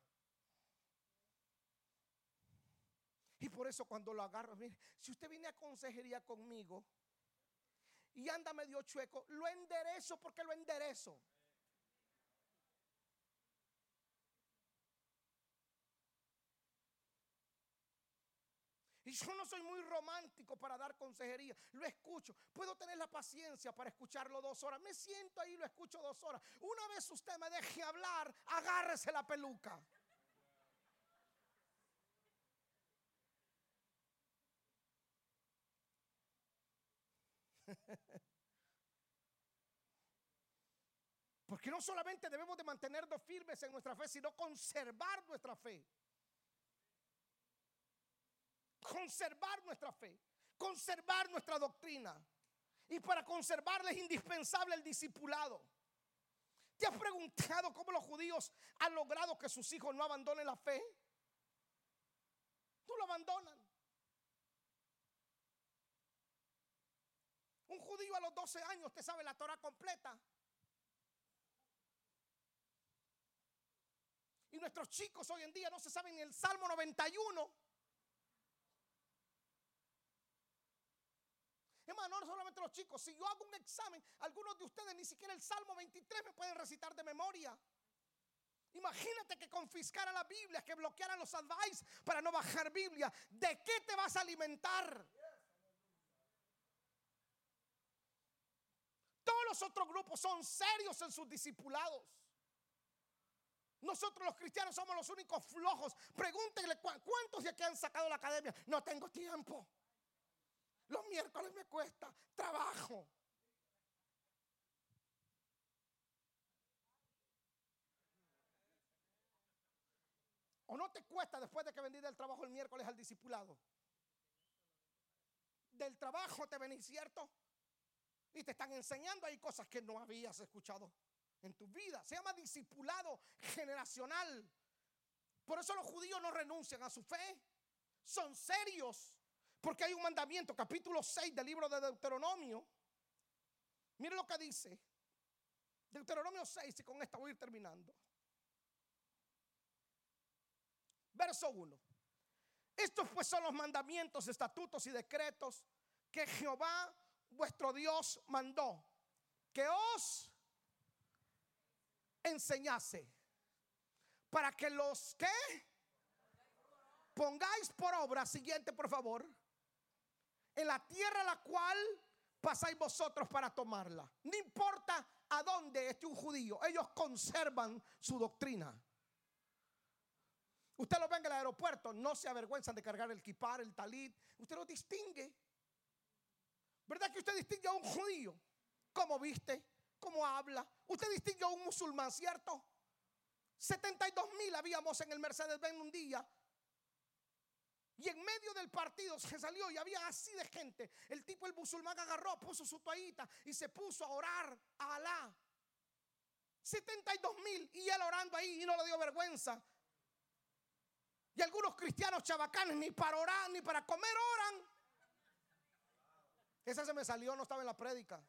Y por eso cuando lo agarro, mire, si usted viene a consejería conmigo y anda medio chueco, lo enderezo porque lo enderezo. Y yo no soy muy romántico para dar consejería. Lo escucho. Puedo tener la paciencia para escucharlo dos horas. Me siento ahí y lo escucho dos horas. Una vez usted me deje hablar, agárrese la peluca. Porque no solamente debemos de mantenernos firmes en nuestra fe, sino conservar nuestra fe conservar nuestra fe, conservar nuestra doctrina. Y para conservarla es indispensable el discipulado. ¿Te has preguntado cómo los judíos han logrado que sus hijos no abandonen la fe? No lo abandonan. Un judío a los 12 años te sabe la Torah completa. Y nuestros chicos hoy en día no se saben ni el Salmo 91. Hermano, no solamente los chicos. Si yo hago un examen, algunos de ustedes ni siquiera el Salmo 23 me pueden recitar de memoria. Imagínate que confiscara la Biblia, que bloqueara los advice para no bajar Biblia. ¿De qué te vas a alimentar? Todos los otros grupos son serios en sus discipulados. Nosotros los cristianos somos los únicos flojos. Pregúntenle cuántos de aquí han sacado la academia. No tengo tiempo. Los miércoles me cuesta trabajo. ¿O no te cuesta después de que vendí del trabajo el miércoles al discipulado? Del trabajo te venís, ¿cierto? Y te están enseñando ahí cosas que no habías escuchado en tu vida. Se llama discipulado generacional. Por eso los judíos no renuncian a su fe. Son serios. Porque hay un mandamiento, capítulo 6 del libro de Deuteronomio. Mire lo que dice. Deuteronomio 6, y con esta voy a ir terminando. Verso 1. Estos pues son los mandamientos, estatutos y decretos que Jehová vuestro Dios mandó. Que os enseñase. Para que los que pongáis por obra, siguiente por favor, en la tierra la cual pasáis vosotros para tomarla. No importa a dónde esté un judío, ellos conservan su doctrina. Usted lo ve en el aeropuerto, no se avergüenzan de cargar el kipar, el talit. Usted lo distingue. ¿Verdad que usted distingue a un judío? ¿Cómo viste? ¿Cómo habla? Usted distingue a un musulmán, ¿cierto? 72 mil habíamos en el Mercedes-Benz un día. Y en medio del partido se salió y había así de gente. El tipo, el musulmán, agarró, puso su toallita y se puso a orar a Alá. 72 mil y él orando ahí y no le dio vergüenza. Y algunos cristianos chabacanes ni para orar ni para comer oran. Esa se me salió, no estaba en la prédica.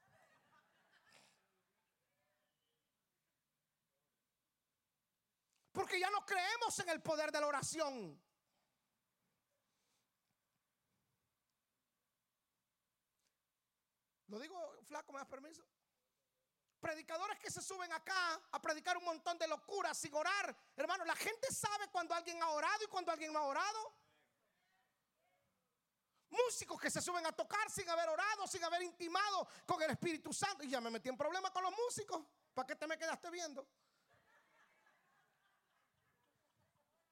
Porque ya no creemos en el poder de la oración. Lo digo flaco, ¿me das permiso? Predicadores que se suben acá a predicar un montón de locuras sin orar. Hermano, la gente sabe cuando alguien ha orado y cuando alguien no ha orado. Músicos que se suben a tocar sin haber orado, sin haber intimado con el Espíritu Santo. Y ya me metí en problemas con los músicos. ¿Para qué te me quedaste viendo?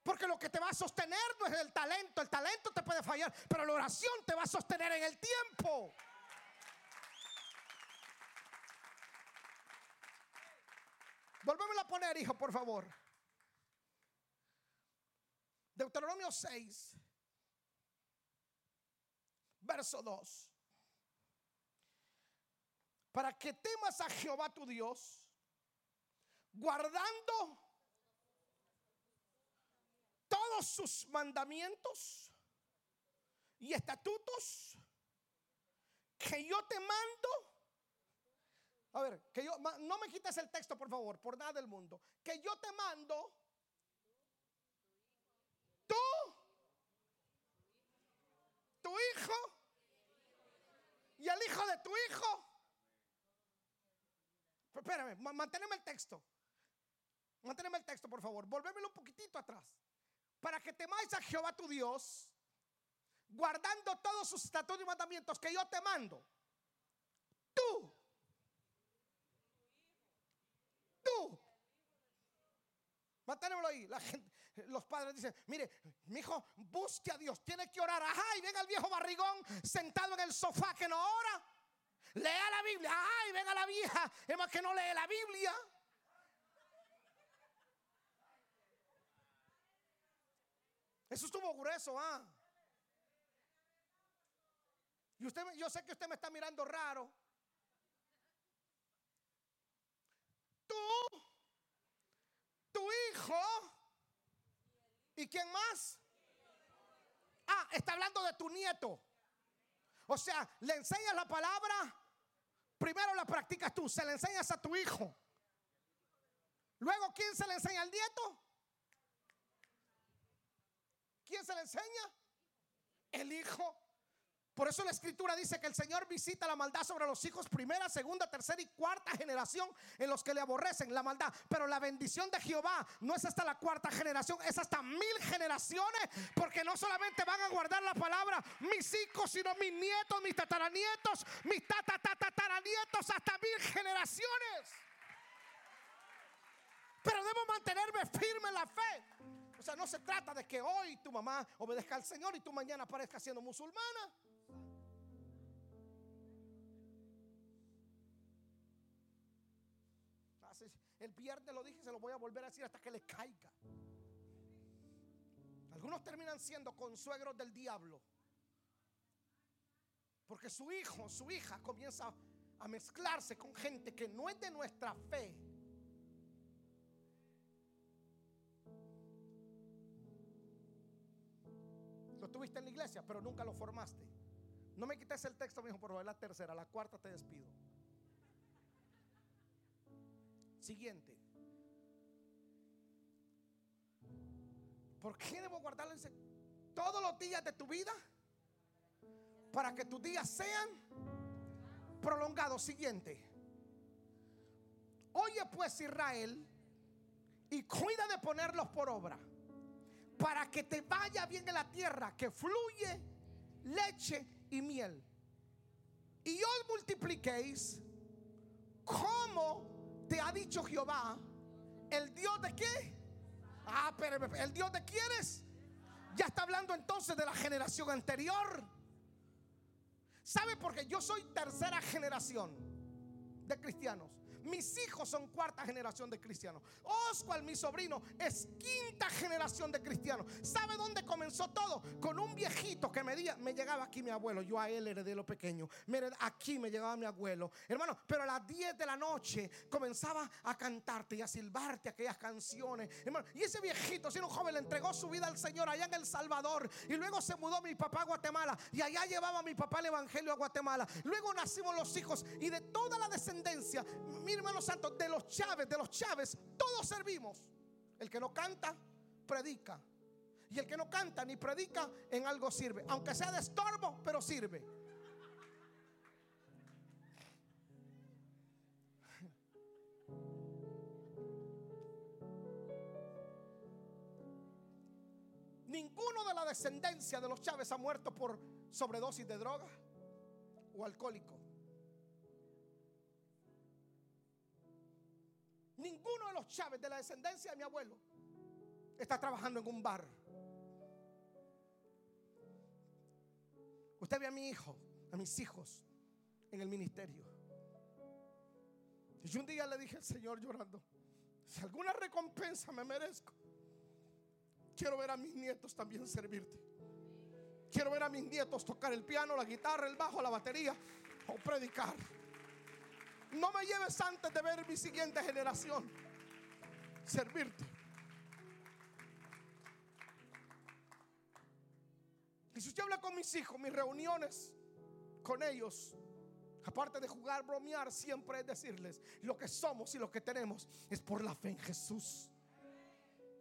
Porque lo que te va a sostener no es el talento. El talento te puede fallar, pero la oración te va a sostener en el tiempo. Volvemos a poner, hijo, por favor. Deuteronomio 6, verso 2. Para que temas a Jehová tu Dios, guardando todos sus mandamientos y estatutos que yo te mando a ver, que yo, no me quites el texto, por favor, por nada del mundo. Que yo te mando, tú, tu hijo y el hijo de tu hijo. Espérame, manténme el texto. Manténme el texto, por favor. Volvémelo un poquitito atrás. Para que temáis a Jehová tu Dios, guardando todos sus estatutos y mandamientos que yo te mando. Tú Manténlo ahí. La gente, los padres dicen, mire, mi hijo, busque a Dios, tiene que orar. Ajá, y venga el viejo barrigón sentado en el sofá que no ora. Lea la Biblia. Ajá, y venga la vieja, es más que no lee la Biblia. Eso estuvo grueso, ¿ah? Y usted, yo sé que usted me está mirando raro. tú, tu hijo y quién más. Ah, está hablando de tu nieto. O sea, le enseñas la palabra, primero la practicas tú, se la enseñas a tu hijo. Luego, ¿quién se le enseña al nieto? ¿Quién se le enseña? El hijo. Por eso la escritura dice que el Señor visita la maldad sobre los hijos primera, segunda, tercera y cuarta generación en los que le aborrecen la maldad. Pero la bendición de Jehová no es hasta la cuarta generación, es hasta mil generaciones, porque no solamente van a guardar la palabra mis hijos, sino mis nietos, mis tataranietos, mis tataranietos, hasta mil generaciones. Pero debo mantenerme firme en la fe. O sea, no se trata de que hoy tu mamá obedezca al Señor y tú mañana aparezca siendo musulmana. El viernes lo dije, se lo voy a volver a decir hasta que le caiga. Algunos terminan siendo consuegros del diablo. Porque su hijo, su hija comienza a mezclarse con gente que no es de nuestra fe. Lo tuviste en la iglesia, pero nunca lo formaste. No me quites el texto, mi hijo, por favor, la tercera, la cuarta te despido. Siguiente. ¿Por qué debo guardarlo todos los días de tu vida? Para que tus días sean prolongados. Siguiente. Oye pues Israel y cuida de ponerlos por obra para que te vaya bien en la tierra que fluye leche y miel. Y os multipliquéis como te ha dicho Jehová, el Dios de qué? Ah, pero el Dios de quiénes? Ya está hablando entonces de la generación anterior. ¿Sabe? Porque yo soy tercera generación de cristianos. Mis hijos son cuarta generación de cristianos. Oscar, mi sobrino, es quinta generación de cristianos. ¿Sabe dónde comenzó todo? Con un viejito que me, me llegaba aquí mi abuelo. Yo a él heredé lo pequeño. aquí me llegaba mi abuelo. Hermano, pero a las 10 de la noche comenzaba a cantarte y a silbarte aquellas canciones. Hermano, y ese viejito, siendo un joven, le entregó su vida al Señor allá en El Salvador. Y luego se mudó mi papá a Guatemala. Y allá llevaba mi papá el Evangelio a Guatemala. Luego nacimos los hijos. Y de toda la descendencia, hermanos santos, de los Chávez, de los Chávez, todos servimos. El que no canta, predica. Y el que no canta ni predica, en algo sirve. Aunque sea de estorbo, pero sirve. Ninguno de la descendencia de los Chávez ha muerto por sobredosis de droga o alcohólico. Ninguno de los Chávez de la descendencia de mi abuelo está trabajando en un bar. Usted ve a mi hijo, a mis hijos en el ministerio. Y yo un día le dije al Señor llorando, si alguna recompensa me merezco, quiero ver a mis nietos también servirte. Quiero ver a mis nietos tocar el piano, la guitarra, el bajo, la batería o predicar. No me lleves antes de ver mi siguiente generación servirte. Y si usted habla con mis hijos, mis reuniones con ellos, aparte de jugar, bromear, siempre es decirles lo que somos y lo que tenemos es por la fe en Jesús.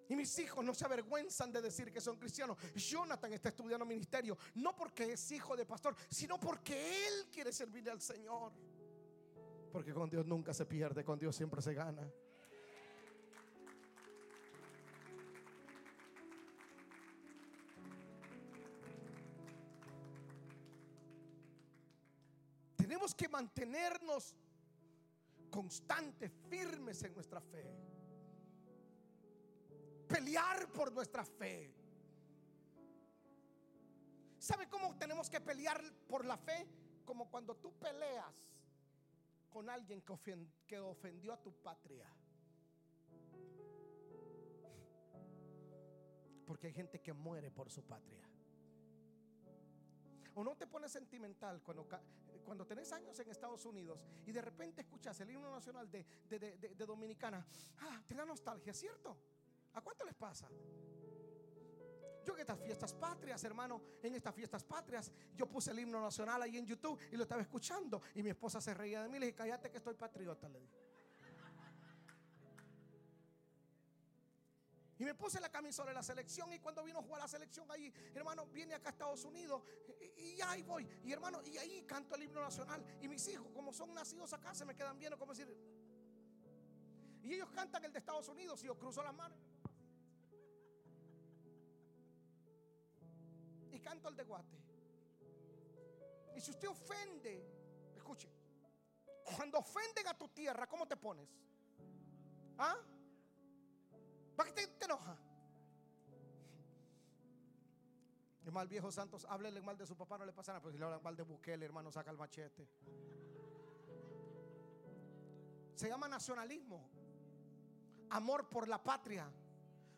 Y mis hijos no se avergüenzan de decir que son cristianos. Jonathan está estudiando ministerio, no porque es hijo de pastor, sino porque él quiere servirle al Señor. Porque con Dios nunca se pierde, con Dios siempre se gana. Tenemos que mantenernos constantes, firmes en nuestra fe. Pelear por nuestra fe. ¿Sabe cómo tenemos que pelear por la fe? Como cuando tú peleas con alguien que, ofendió a tu patria. Porque hay gente que muere por su patria. o no te pones sentimental cuando, cuando tenés años en Estados Unidos y de repente escuchas el himno nacional de, de Dominicana? Ah, te da nostalgia, ¿cierto? ¿A cuánto les pasa? Yo en estas fiestas patrias, hermano, en estas fiestas patrias, yo puse el himno nacional ahí en YouTube y lo estaba escuchando. Y mi esposa se reía de mí. Le dije, cállate que estoy patriota, le dije. Y me puse la camisola de la selección y cuando vino a jugar la selección ahí, hermano, viene acá a Estados Unidos y, ahí voy. Y hermano, y ahí canto el himno nacional. Y mis hijos, como son nacidos acá, se me quedan viendo como decir. Y ellos cantan el de Estados Unidos y yo cruzo las manos. Canto el de Guate. Y si usted ofende, escuche, cuando ofenden a tu tierra, ¿cómo te pones? ¿Ah? ¿Para qué te, enoja? El mal viejo Santos, háblele mal de su papá, no le pasa nada. Pero si le hablan mal de Bukele, hermano, saca el machete. Se llama nacionalismo. Amor por la patria.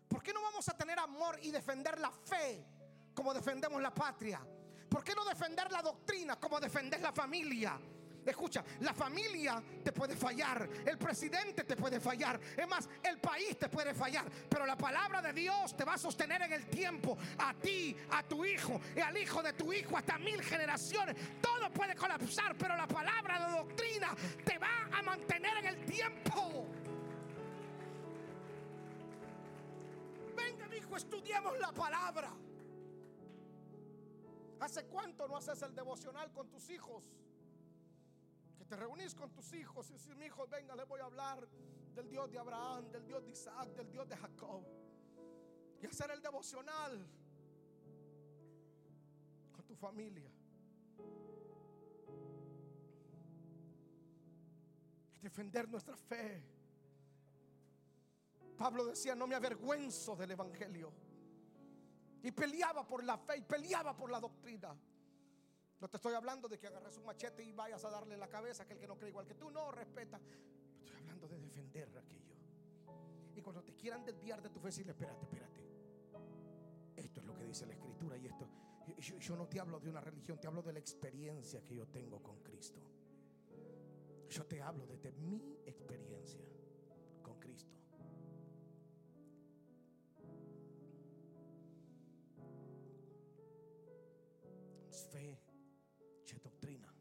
¿Por qué no vamos a tener amor y defender la fe como defendemos la patria? ¿Por qué no defender la doctrina como defender la familia? Escucha, la familia te puede fallar, el presidente te puede fallar, es más, el país te puede fallar, pero la palabra de Dios te va a sostener en el tiempo, a ti, a tu hijo y al hijo de tu hijo, hasta mil generaciones. Todo puede colapsar, pero la palabra de doctrina te va a mantener en el tiempo. Venga, hijo, estudiemos la palabra. ¿Hace cuánto no haces el devocional con tus hijos? te reunís con tus hijos y decís, mi hijo, venga, le voy a hablar del Dios de Abraham, del Dios de Isaac, del Dios de Jacob. Y hacer el devocional con tu familia. Y defender nuestra fe. Pablo decía, no me avergüenzo del Evangelio. Y peleaba por la fe y peleaba por la doctrina. No te estoy hablando de que agarres un machete y vayas a darle la cabeza a aquel que no cree igual que tú. No, respeta. Estoy hablando de defender aquello. Y cuando te quieran desviar de tu fe, decirle, espérate, espérate. Esto es lo que dice la escritura y esto. Yo, yo no te hablo de una religión, te hablo de la experiencia que yo tengo con Cristo. Yo te hablo desde mi experiencia fe doctrina.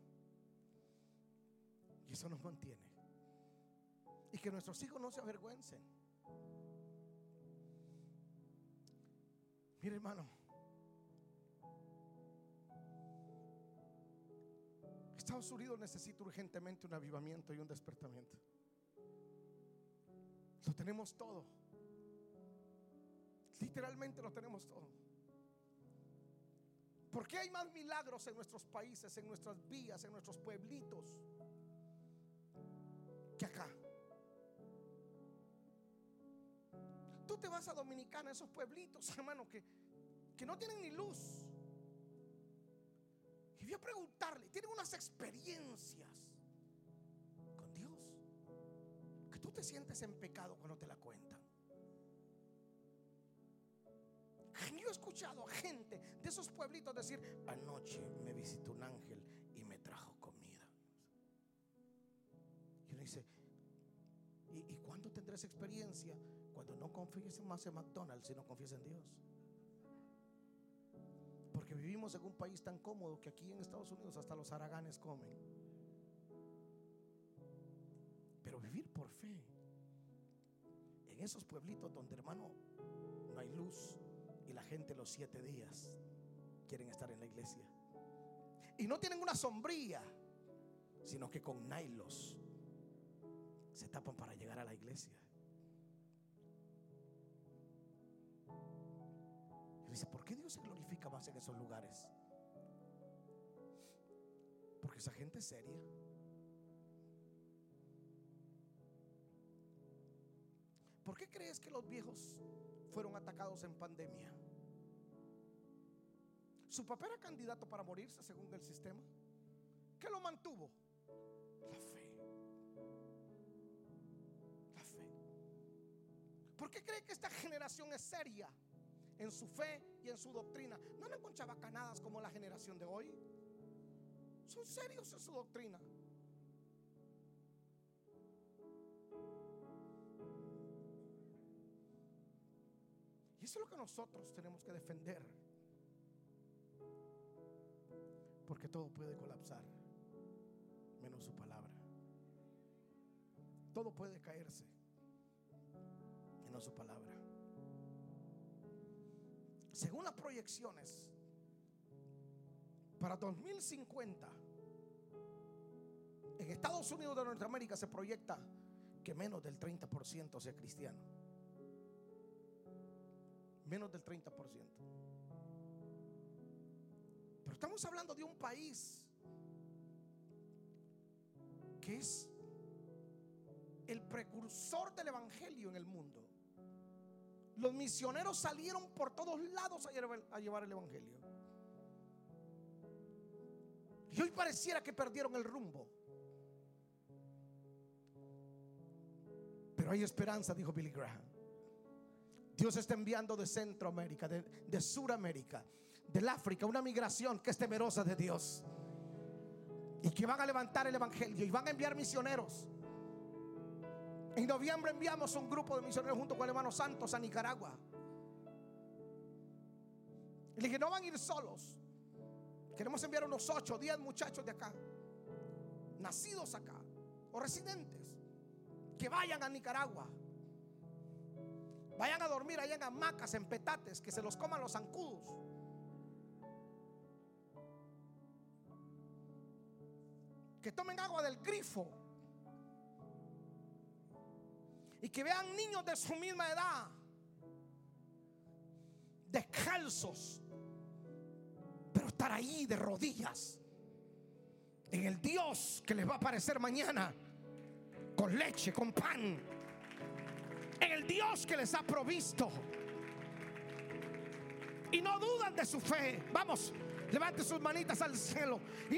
Y eso nos mantiene. Y que nuestros hijos no se avergüencen. Mire hermano, Estados Unidos necesita urgentemente un avivamiento y un despertamiento. Lo tenemos todo. Literalmente lo tenemos todo. ¿Por qué hay más milagros en nuestros países, en nuestras vías, en nuestros pueblitos que acá? Tú te vas a Dominicana, esos pueblitos, hermano, que, que no tienen ni luz. Y voy a preguntarle, tienen unas experiencias con Dios que tú te sientes en pecado cuando te la cuentan. Yo he escuchado a gente de esos pueblitos decir, anoche me visitó un ángel y me trajo comida. Y uno dice, ¿y, ¿y cuándo tendré esa experiencia? Cuando no confíes más en McDonald's, sino confíes en Dios. Porque vivimos en un país tan cómodo que aquí en Estados Unidos hasta los haraganes comen. Pero vivir por fe en esos pueblitos donde hermano no hay luz, y la gente los siete días quieren estar en la iglesia. Y no tienen una sombría, sino que con nailos se tapan para llegar a la iglesia. Y dice, ¿por qué Dios se glorifica más en esos lugares? Porque esa gente es seria. ¿Por qué crees que los viejos fueron atacados en pandemia. Su papá era candidato para morirse según el sistema. ¿Qué lo mantuvo? La fe. La fe. ¿Por qué cree que esta generación es seria? en su fe y en su doctrina. No andan con chabacanadas como la generación de hoy. Son serios en su doctrina. Eso es lo que nosotros tenemos que defender. Porque todo puede colapsar, menos su palabra. Todo puede caerse, menos su palabra. Según las proyecciones, para 2050, en Estados Unidos de Norteamérica se proyecta que menos del 30% sea cristiano. Menos del 30%. Pero estamos hablando de un país que es el precursor del Evangelio en el mundo. Los misioneros salieron por todos lados a llevar, el Evangelio. Y hoy pareciera que perdieron el rumbo. Pero hay esperanza, dijo Billy Graham. Dios está enviando de Centroamérica, de, Suramérica, del África, una migración que es temerosa de Dios. Y que van a levantar el Evangelio y van a enviar misioneros. En noviembre enviamos un grupo de misioneros junto con el hermano Santos a Nicaragua. Y le dije, no van a ir solos. Queremos enviar unos 8 o 10 muchachos de acá, nacidos acá, o residentes, que vayan a Nicaragua. Vayan a dormir allá en hamacas, en petates, que se los coman los zancudos. Que tomen agua del grifo. Y que vean niños de su misma edad, descalzos, pero estar ahí de rodillas en el Dios que les va a aparecer mañana con leche, con pan, en el Dios que les ha provisto. Y no dudan de su fe. Vamos, levante sus manitas al cielo. Y